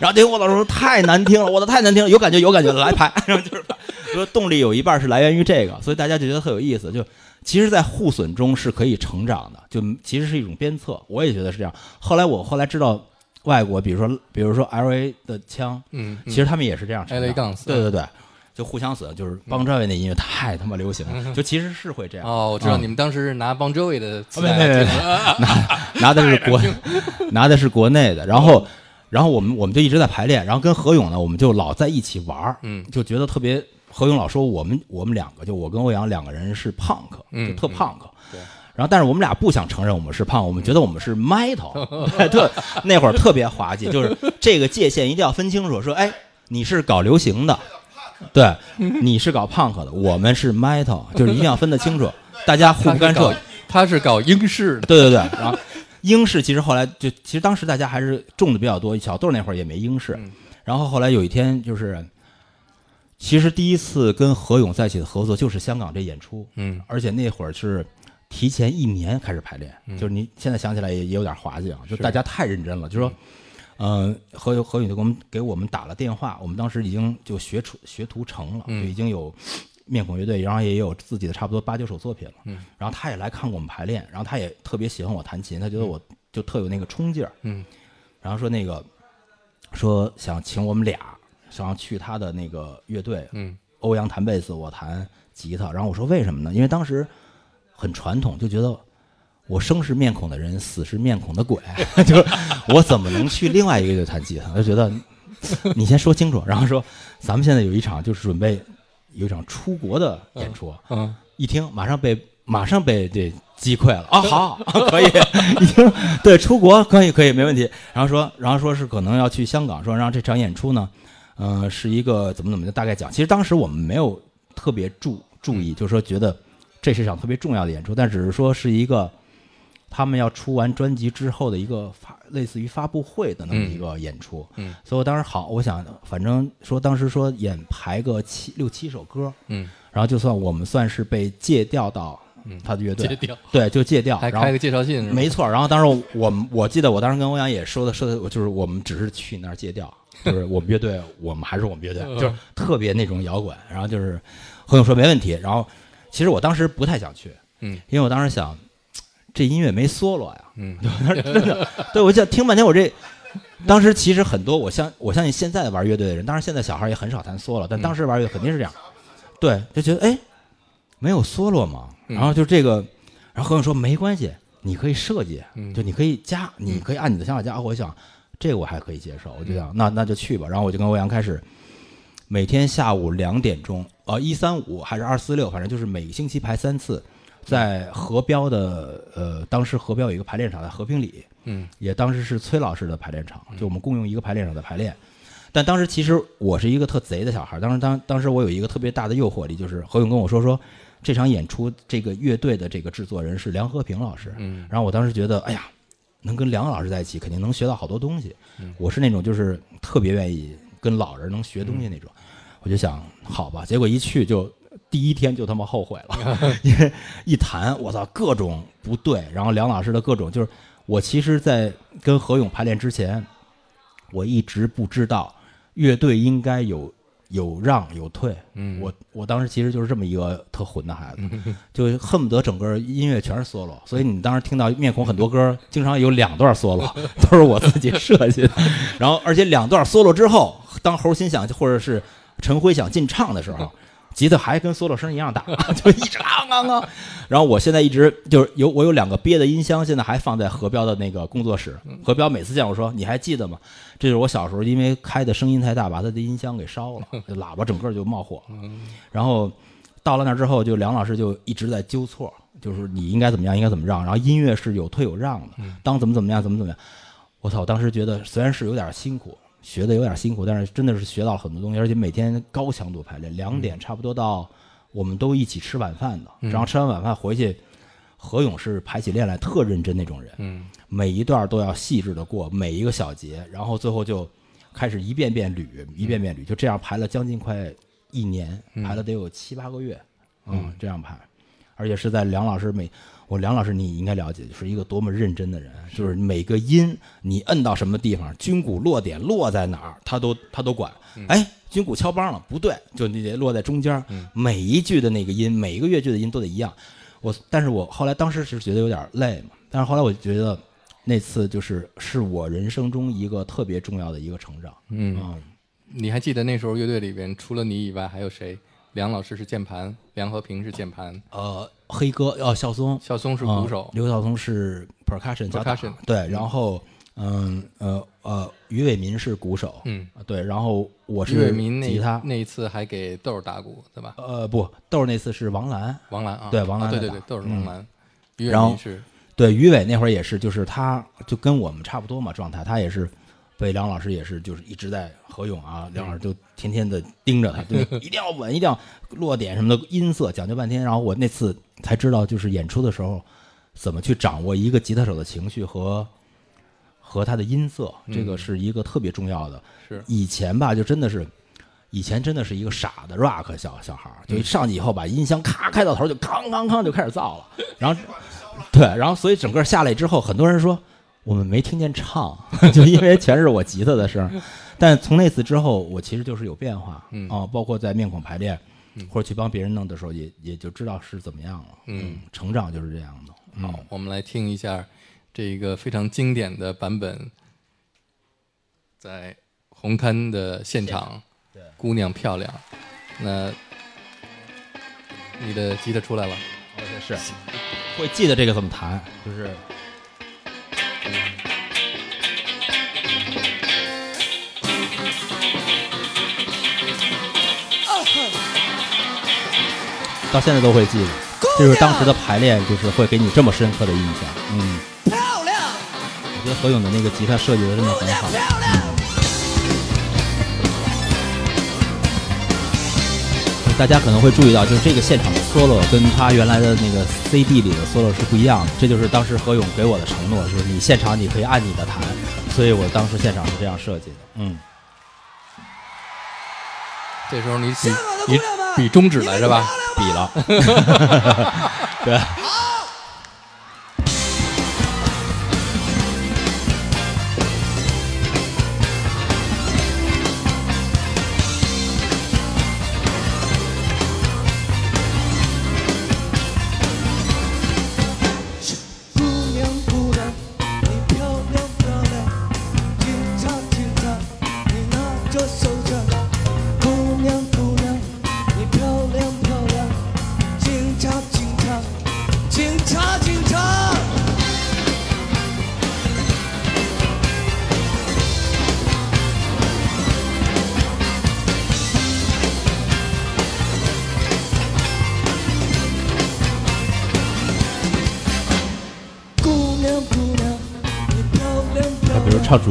然后那我老师说太难听了，我的太难听了，有感觉有感觉来排，然后就是说动力有一半是来源于这个，所以大家就觉得特有意思。就其实，在互损中是可以成长的，就其实是一种鞭策。我也觉得是这样。后来我后来知道，外国比如说比如说 L A 的枪，嗯，其实他们也是这样成长 LA 杠四对对对，就互相死，就是邦乔维那音乐太他妈流行了，就其实是会这样。哦，我知道嗯。你们当时是拿邦 Jovi 的磁没带没没没，拿的是国 拿的是国内的，然后然后我们我们就一直在排练，然后跟何勇呢，我们就老在一起玩儿，嗯。就觉得特别。何勇老说我们我们两个就我跟欧阳两个人是 punk，嗯就特嗯 punk，对。然后但是我们俩不想承认我们是 punk，我们觉得我们是 metal，特那会儿特别滑稽，就是这个界限一定要分清楚，说哎你是搞流行的，对，你是搞 punk 的，我们是 metal，就是一定要分得清楚，大家互不干涉。他是搞英式的，对对对，然后英式其实后来就其实当时大家还是种的比较多，小豆那会儿也没英式，嗯然后后来有一天就是，其实第一次跟何勇在一起的合作就是香港这演出，嗯而且那会儿是提前一年开始排练，嗯就是你现在想起来也也有点滑稽啊，就大家太认真了，就说。嗯，何勇何勇就给我们给我们打了电话，我们当时已经就学出学徒成了，嗯就已经有面孔乐队，然后也有自己的差不多八九首作品了。嗯，然后他也来看过我们排练，然后他也特别喜欢我弹琴，他觉得我就特有那个冲劲儿。嗯，然后说那个说想请我们俩，想要去他的那个乐队，嗯欧阳弹贝斯，我弹吉他。然后我说为什么呢？因为当时很传统，就觉得我生是面孔的人，死是面孔的鬼，就是我怎么能去另外一个乐队弹吉他？就觉得你先说清楚。然后说咱们现在有一场就是准备有一场出国的演出，嗯一听马上被马上被这击溃了啊！好，可以，一听对出国可以可以没问题。然后说，然后说是可能要去香港，说让这场演出呢，呃，是一个怎么怎么的大概讲。其实当时我们没有特别注注意，就是说觉得这是一场特别重要的演出，但只是说是一个他们要出完专辑之后的一个发类似于发布会的那么一个演出。嗯所以我当时好，我想反正说当时说演排个七六七首歌，嗯，然后就算我们算是被借调到他的乐队，对，就借调，然后还开个介绍信？没错。然后当时我们我记得我当时跟欧阳也说的说的，就是我们只是去那儿借调，就是我们乐队，我们还是我们乐队，就是特别那种摇滚。然后就是何勇说没问题，然后其实我当时不太想去，嗯，因为我当时想这音乐没 solo 呀，嗯。真的，对我就听半天，我这当时其实很多，我相我相信现在玩乐队的人，当然现在小孩也很少弹 solo，但当时玩乐队肯定是这样，对，就觉得哎，没有 solo 嘛，嗯。然后就这个，然后何勇说没关系，你可以设计，嗯就你可以加，你可以按你的想法加。我想这个我还可以接受，我就想那那就去吧。然后我就跟欧阳开始每天下午两点钟，呃，一三五还是二四六，反正就是每个星期排三次，在河标的呃，当时河标有一个排练场在和平里，嗯。也当时是崔老师的排练场，就我们共用一个排练场在排练。但当时其实我是一个特贼的小孩，当时当当时我有一个特别大的诱惑力，就是何勇跟我说说这场演出这个乐队的这个制作人是梁和平老师，嗯。然后我当时觉得，哎呀，能跟梁老师在一起，肯定能学到好多东西。嗯。我是那种就是特别愿意跟老人能学东西那种，我就想好吧，结果一去就第一天就他妈后悔了，因为一弹我操各种不对，然后梁老师的各种就是我其实，在跟何勇排练之前，我一直不知道乐队应该有有让有退，嗯，我我当时其实就是这么一个特混的孩子，就恨不得整个音乐全是 solo，所以你当时听到面孔很多歌，经常有两段 solo，都是我自己设计的。然后而且两段 solo 之后，当猴心想或者是陈辉想进唱的时候，吉他还跟 solo 声一样大，就一直啷啷啷。然后我现在一直就是有我有两个憋的音箱，现在还放在何彪的那个工作室。何彪每次见我说：“你还记得吗？”这就是我小时候因为开的声音太大，把他的音箱给烧了，喇叭整个就冒火了。然后到了那儿之后，就梁老师就一直在纠错，就是你应该怎么样，应该怎么让。然后音乐是有退有让的，当怎么怎么样，怎么怎么样。我操！我当时觉得虽然是有点辛苦，学的有点辛苦，但是真的是学到了很多东西，而且每天高强度排练，两点差不多到，我们都一起吃晚饭的。然后吃完晚饭回去，何勇是排起练来特认真那种人，嗯。每一段都要细致的过每一个小节，然后最后就开始一遍遍捋，一遍遍捋，就这样排了将近快一年，排了得有七八个月，嗯，这样排，而且是在梁老师每我梁老师你应该了解，是一个多么认真的人，就是每个音你摁到什么地方，军鼓落点落在哪儿，他都他都管。哎，军鼓敲梆了，不对，就你得落在中间儿。每一句的那个音，每一个乐句的音都得一样。我，但是我后来当时是觉得有点累嘛，但是后来我觉得那次就是是我人生中一个特别重要的一个成长。嗯，嗯，你还记得那时候乐队里边除了你以外还有谁？梁老师是键盘，梁和平是键盘，呃，黑哥哦，小松。小松是鼓手。嗯，刘晓松是 percussion 脚打。Percussion 对，然后嗯呃呃，于伟民是鼓手，嗯，对，然后我于是伟民那吉他，那一次还给豆儿打鼓，对吧？呃不，豆儿那次是王兰，王兰啊，对王兰啊对对对，豆儿是王兰，于伟然后民是。对，于伟那会儿也是，就是他就跟我们差不多嘛状态，他也是被梁老师也是就是一直在何勇啊，梁老师就天天的盯着他，对 一定要稳，一定要落点什么的音色讲究半天。然后我那次才知道，就是演出的时候怎么去掌握一个吉他手的情绪和和他的音色，这个是一个特别重要的。是以前吧，就真的是。以前真的是一个傻的 rock 小小孩儿，就一上去以后把音箱咔开到头，就哐哐哐就开始造了，然后对，然后所以整个下来之后，很多人说我们没听见唱，就因为全是我吉他的声。但从那次之后，我其实就是有变化，嗯啊，包括在面孔排练，或者去帮别人弄的时候，也也就知道是怎么样了。嗯，成长就是这样的。好，我们来听一下这一个非常经典的版本，在红磡的现场，对姑娘漂亮。那你的吉他出来了，是会记得这个怎么弹，就是到现在都会记得，就是当时的排练，就是会给你这么深刻的印象。嗯，漂亮，我觉得何勇的那个吉他设计的真的很好。漂亮，大家可能会注意到，就是这个现场的 solo 跟他原来的那个 CD 里的 solo 是不一样的。这就是当时何勇给我的承诺，就是你现场你可以按你的弹，所以我当时现场是这样设计的。嗯，这时候你比香港的姑你娘们比中指来着吧？比了，对。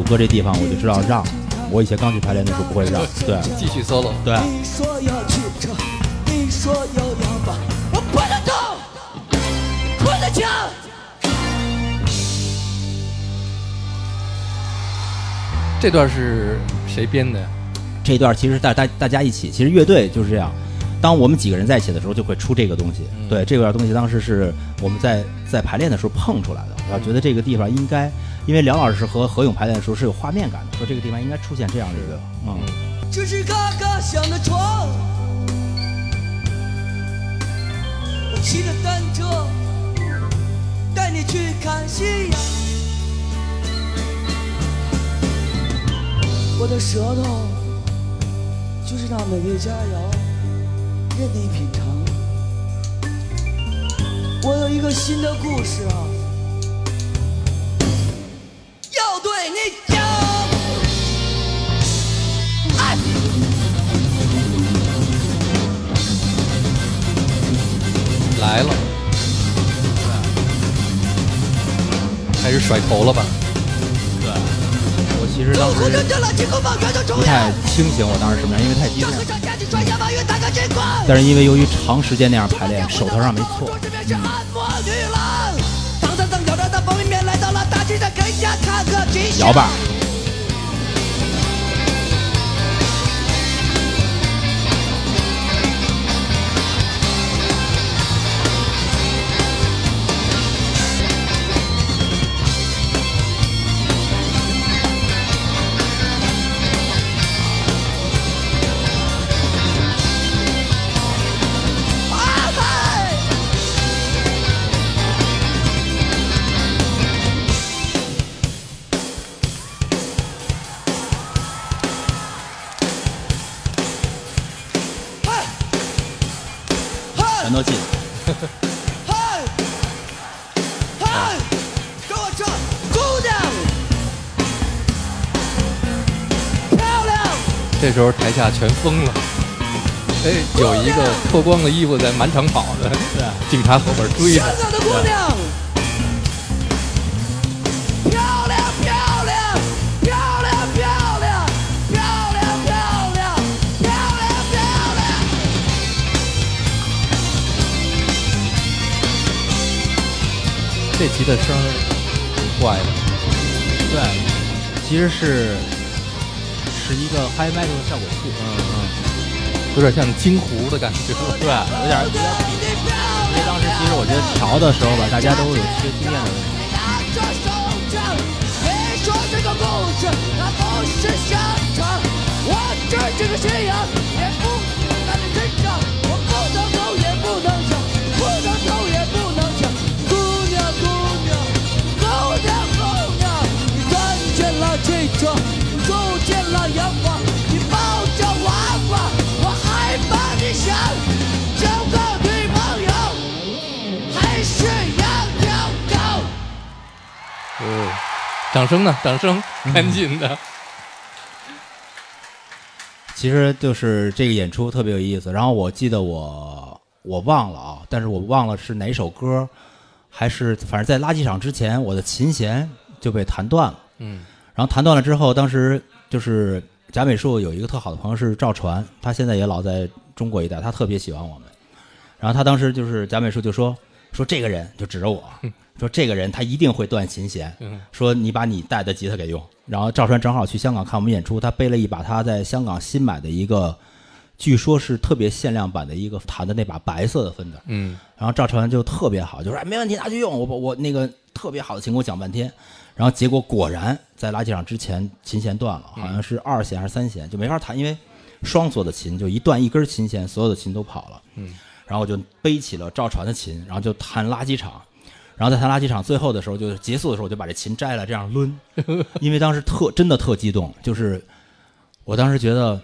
歌这地方，我就知道让。我以前刚去排练的时候不会让，对继续 solo。对。你说要去车，你说要摇摆，我不能动，不能抢。这段是谁编的呀？这段其实大大大家一起，其实乐队就是这样。当我们几个人在一起的时候，就会出这个东西。嗯对，这段东西当时是我们在在排练的时候碰出来的。然后觉得这个地方应该，因为梁老师和何勇排练的时候是有画面感的，说这个地方应该出现这样的一个，嗯，这是嘎嘎响的床，我骑着单车带你去看夕阳。我的舌头就是那美味佳肴，任你品尝。我有一个新的故事啊，来了，开始甩头了吧？对。我其实当时不太。清醒，我当时什么样，因为太激动。但是因为由于长时间那样排练，手头上没错这，摇摆。时候台下全疯了。哎，有一个脱光了衣服在满场跑的，警察后边追着。香港的姑娘，漂亮漂亮漂亮漂亮漂亮漂亮漂亮漂亮。这吉他声儿怪的，对，其实是是一个 high metal 的效果器，嗯嗯，有点像金湖的感觉。对，有点有点比。因为当时其实我觉得调的时候吧，大家都有缺经验的问题。这个故事，它不是香肠。我是这个信仰，害怕你想交个女朋友，还是要条狗。哦，掌声呢？掌声，赶紧的。其实就是这个演出特别有意思。然后我记得我我忘了啊，但是我忘了是哪首歌，还是反正在垃圾场之前，我的琴弦就被弹断了。嗯然后弹断了之后，当时就是贾美术有一个特好的朋友是赵传，他现在也老在中国一带，他特别喜欢我们。然后他当时就是贾美术就说说这个人就指着我说这个人他一定会断琴弦，嗯说你把你带的吉他给用。然后赵传正好去香港看我们演出，他背了一把他在香港新买的一个，据说是特别限量版的一个弹的那把白色的芬德。嗯然后赵传就特别好，就说哎没问题，拿去用。我我那个特别好的琴给我讲半天，然后结果果然在垃圾场之前琴弦断了，好像是二弦还是三弦，就没法弹，因为双锁的琴就一断一根琴弦，所有的琴都跑了。嗯，然后我就背起了赵传的琴，然后就弹垃圾场。然后在弹垃圾场最后的时候，就是结束的时候，我就把这琴摘了，这样抡，因为当时特真的特激动，就是我当时觉得，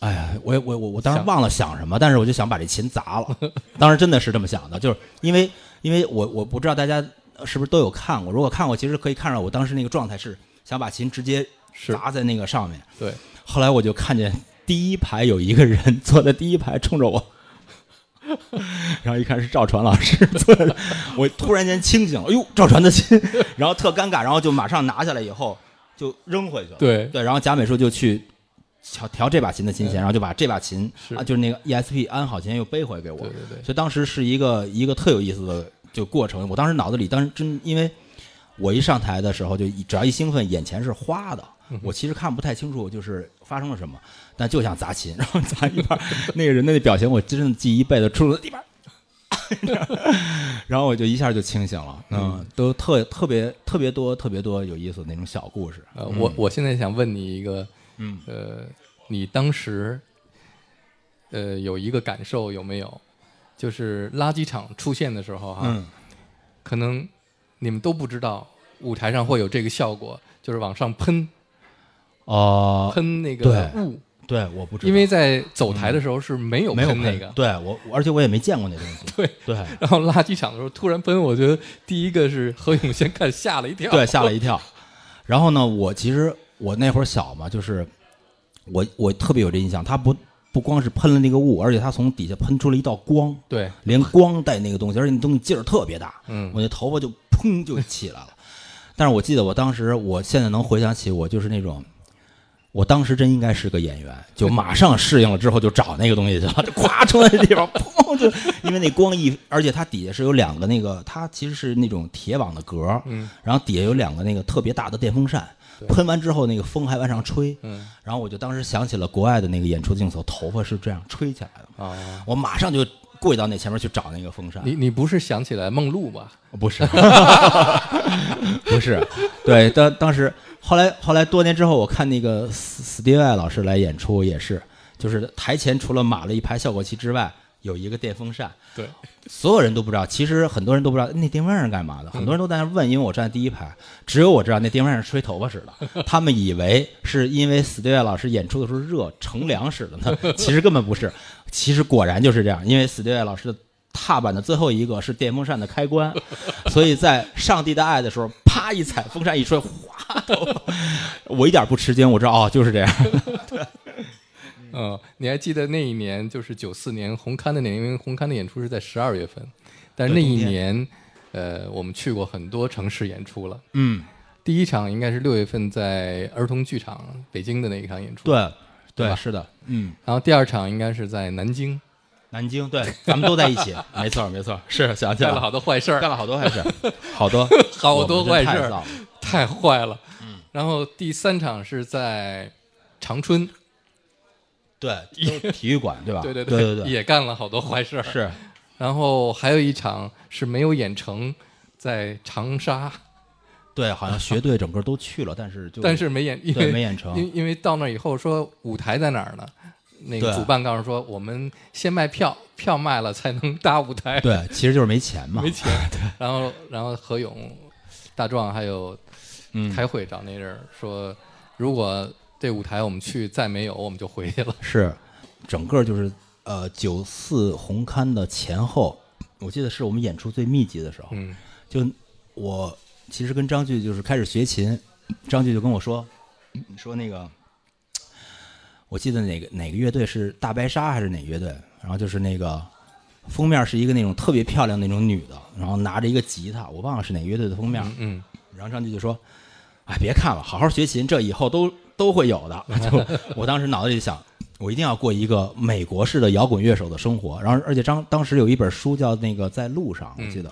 哎呀，我我我我当时忘了想什么，但是我就想把这琴砸了，当时真的是这么想的，就是因为因为我我不知道大家是不是都有看过，如果看过，其实可以看出来我当时那个状态是想把琴直接砸在那个上面，对，后来我就看见第一排有一个人坐在第一排冲着我，然后一看是赵传老师坐在那，我突然间清醒了，哎呦，赵传的琴，然后特尴尬，然后就马上拿下来以后就扔回去了。对对，然后贾美术就去调调这把琴的琴弦，然后就把这把琴啊，就是那个 ESP 安好琴又背回给我。对对对。所以当时是一个一个特有意思的就过程。我当时脑子里当时真因为我一上台的时候就只要一兴奋，眼前是花的，我其实看不太清楚就是发生了什么，但就想砸琴，然后砸一半，那个人的那表情我真的记一辈子，出了地板。然后我就一下就清醒了，嗯，都特特别特别多特别多有意思的那种小故事，呃，我我现在想问你一个，嗯呃，你当时呃有一个感受有没有？就是垃圾场出现的时候哈，嗯。可能你们都不知道舞台上会有这个效果，就是往上喷哦，喷那个雾，对，我不知道，因为在走台的时候是没有没有喷那个，对我，而且我也没见过那东西，对。对。然后垃圾场的时候突然喷，我觉得第一个是何勇先看吓了一跳，对，吓了一跳。然后呢，我其实我那会儿小嘛，就是我我特别有这印象，他不不光是喷了那个雾，而且它从底下喷出了一道光，对，连光带那个东西，而且那东西劲儿特别大，嗯。我那头发就砰就起来了。但是我记得我当时，我现在能回想起，我就是那种，我当时真应该是个演员，就马上适应了之后就找那个东西去了，就咵冲在那地方，砰就 因为那光一，而且它底下是有两个那个，它其实是那种铁网的格，嗯。然后底下有两个那个特别大的电风扇，喷完之后那个风还往上吹，嗯。然后我就当时想起了国外的那个演出镜头，头发是这样吹起来的，啊，我马上就跪到那前面去找那个风扇。你你不是想起来梦露吧？不是，不是，对，当当时后来后来多年之后，我看那个斯斯蒂外老师来演出也是，就是台前除了码了一排效果器之外，有一个电风扇，对，所有人都不知道，其实很多人都不知道那电风扇是干嘛的，很多人都在那问，因为我站在第一排，只有我知道那电风扇是吹头发使的，他们以为是因为斯蒂外老师演出的时候热乘凉使的呢，其实根本不是，其实果然就是这样，因为斯蒂外老师的。踏板的最后一个是电风扇的开关，所以在《上帝的爱》的时候，啪一踩，风扇一吹，哗，头我一点不吃惊，我知道哦，就是这样。对，嗯，你还记得那一年就是九四年红磡的那年，因为红磡的演出是在十二月份，但是那一年，呃，我们去过很多城市演出了。嗯，第一场应该是六月份在儿童剧场北京的那一场演出，。对对对，是的，嗯，然后第二场应该是在南京，南京，对，咱们都在一起，没错没错，是想起来干了好多坏事儿，干了好多坏事，好多好多坏事儿太坏了。嗯。然后第三场是在长春，对，都体育馆对吧？对对对对对，也干了好多坏事儿。是然后还有一场是没有演成，在长沙，对，好像学队整个都去了，但是就 但是没演，因对为没演成，因因为到那以后说舞台在哪儿呢？那个主办告诉说，我们先卖票，票卖了才能搭舞台，对，其实就是没钱嘛 没，钱。对然后然后何勇、大壮还有嗯，开会找那人说，如果这舞台我们去再没有，我们就回去了。是整个就是呃九四红刊的前后，我记得是我们演出最密集的时候，嗯。就我其实跟张炬就是开始学琴，张炬就跟我说，说那个，我记得哪个哪个乐队是大白鲨还是哪个乐队，然后就是那个封面是一个那种特别漂亮那种女的，然后拿着一个吉他，我忘了是哪个乐队的封面，嗯然后张炬就说：“哎，别看了，好好学琴，这以后都都会有的。”就我当时脑子里想，我一定要过一个美国式的摇滚乐手的生活。然后，而且张当时有一本书叫那个《在路上》，我记得，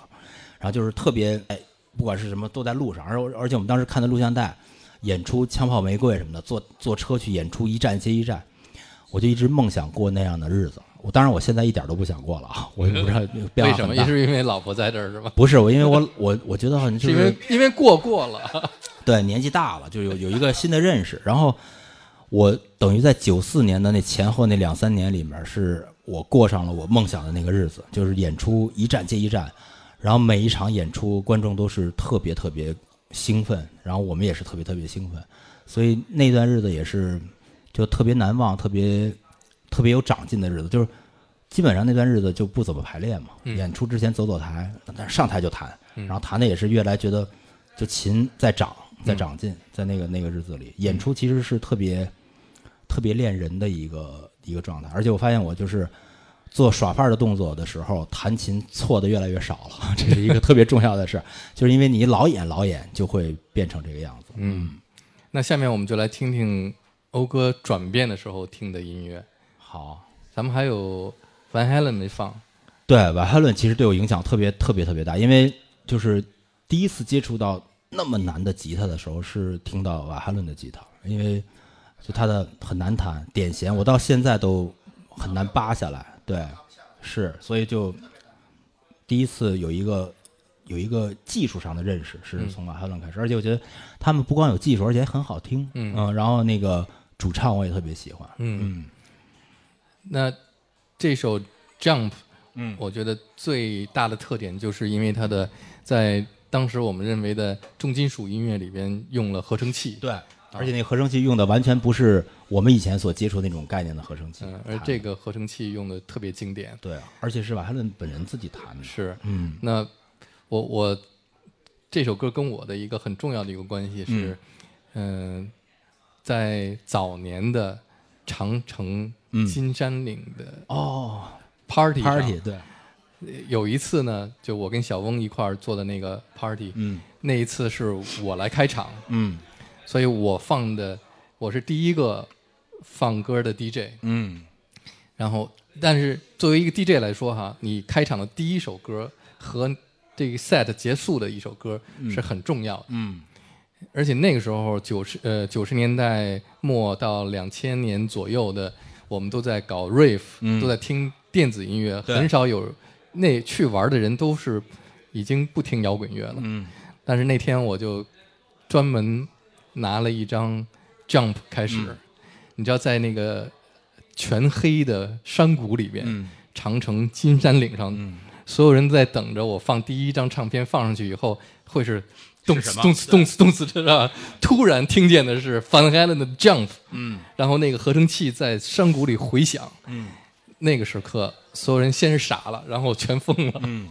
然后就是特别哎，不管是什么都在路上。而而且我们当时看的录像带，演出《枪炮玫瑰》什么的，坐坐车去演出，一站接一站，我就一直梦想过那样的日子。我当然，我现在一点都不想过了啊！我也不知道变为什么？是因为老婆在这儿是吧？不是我，因为我我我觉得好像 就是因为因为过过了。对，年纪大了，就有有一个新的认识。然后我等于在九四年的那前后那两三年里面，是我过上了我梦想的那个日子，就是演出一站接一站，然后每一场演出观众都是特别特别兴奋，然后我们也是特别特别兴奋，所以那段日子也是就特别难忘，特别特别有长进的日子，就是。基本上那段日子就不怎么排练嘛，嗯演出之前走走台，但是上台就弹，嗯然后弹的也是越来觉得就琴在长，在长进，在那个那个日子里，演出其实是特别特别练人的一个一个状态。而且我发现我就是做耍范儿的动作的时候，弹琴错的越来越少了，这是一个特别重要的事儿，就是因为你老演老演，就会变成这个样子。嗯，那下面我们就来听听欧哥转变的时候听的音乐。好，咱们还有 Van Halen 没放，对，瓦哈伦其实对我影响特别特别特别大，因为就是第一次接触到那么难的吉他的时候，是听到瓦哈伦的吉他，因为就他的很难弹，点弦我到现在都很难扒下来。对，是，所以就第一次有一个有一个技术上的认识，是从瓦哈伦开始，而且我觉得他们不光有技术，而且还很好听。嗯然后那个主唱我也特别喜欢。嗯，嗯那这首 Jump，嗯我觉得最大的特点就是因为它的在当时我们认为的重金属音乐里边用了合成器，对，而且那个合成器用的完全不是我们以前所接触那种概念的合成器。嗯，而这个合成器用的特别经典，对，而且是瓦哈伦本人自己弹的。是。嗯那我我这首歌跟我的一个很重要的一个关系是，嗯、在早年的长城嗯金山岭的哦 party 上，party 对，有一次呢，就我跟小翁一块儿做的那个 party，、嗯。那一次是我来开场，嗯。所以我放的我是第一个放歌的 DJ，嗯。然后但是作为一个 DJ 来说哈，你开场的第一首歌和这个 set 结束的一首歌是很重要的，嗯而且那个时候九十呃九十年代末到两千年左右的，我们都在搞 rave，、嗯。都在听电子音乐，很少有那去玩的人都是已经不听摇滚乐了。嗯。但是那天我就专门拿了一张 Jump 开始，嗯。你知道在那个全黑的山谷里边，嗯。长城金山岭上，嗯。所有人都在等着我放第一张唱片放上去以后会是动是什么次动词动词动次，这吧？突然听见的是 Van Halen 的 Jump，嗯然后那个合成器在山谷里回响，嗯那个时刻所有人先是傻了，然后全疯了。嗯，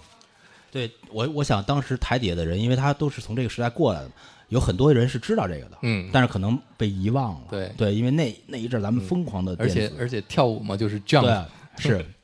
对我，我想当时台底下的人，因为他都是从这个时代过来的，有很多人是知道这个的，嗯但是可能被遗忘了。对对，因为那那一阵咱们疯狂的而且而且跳舞嘛，就是 jump，对是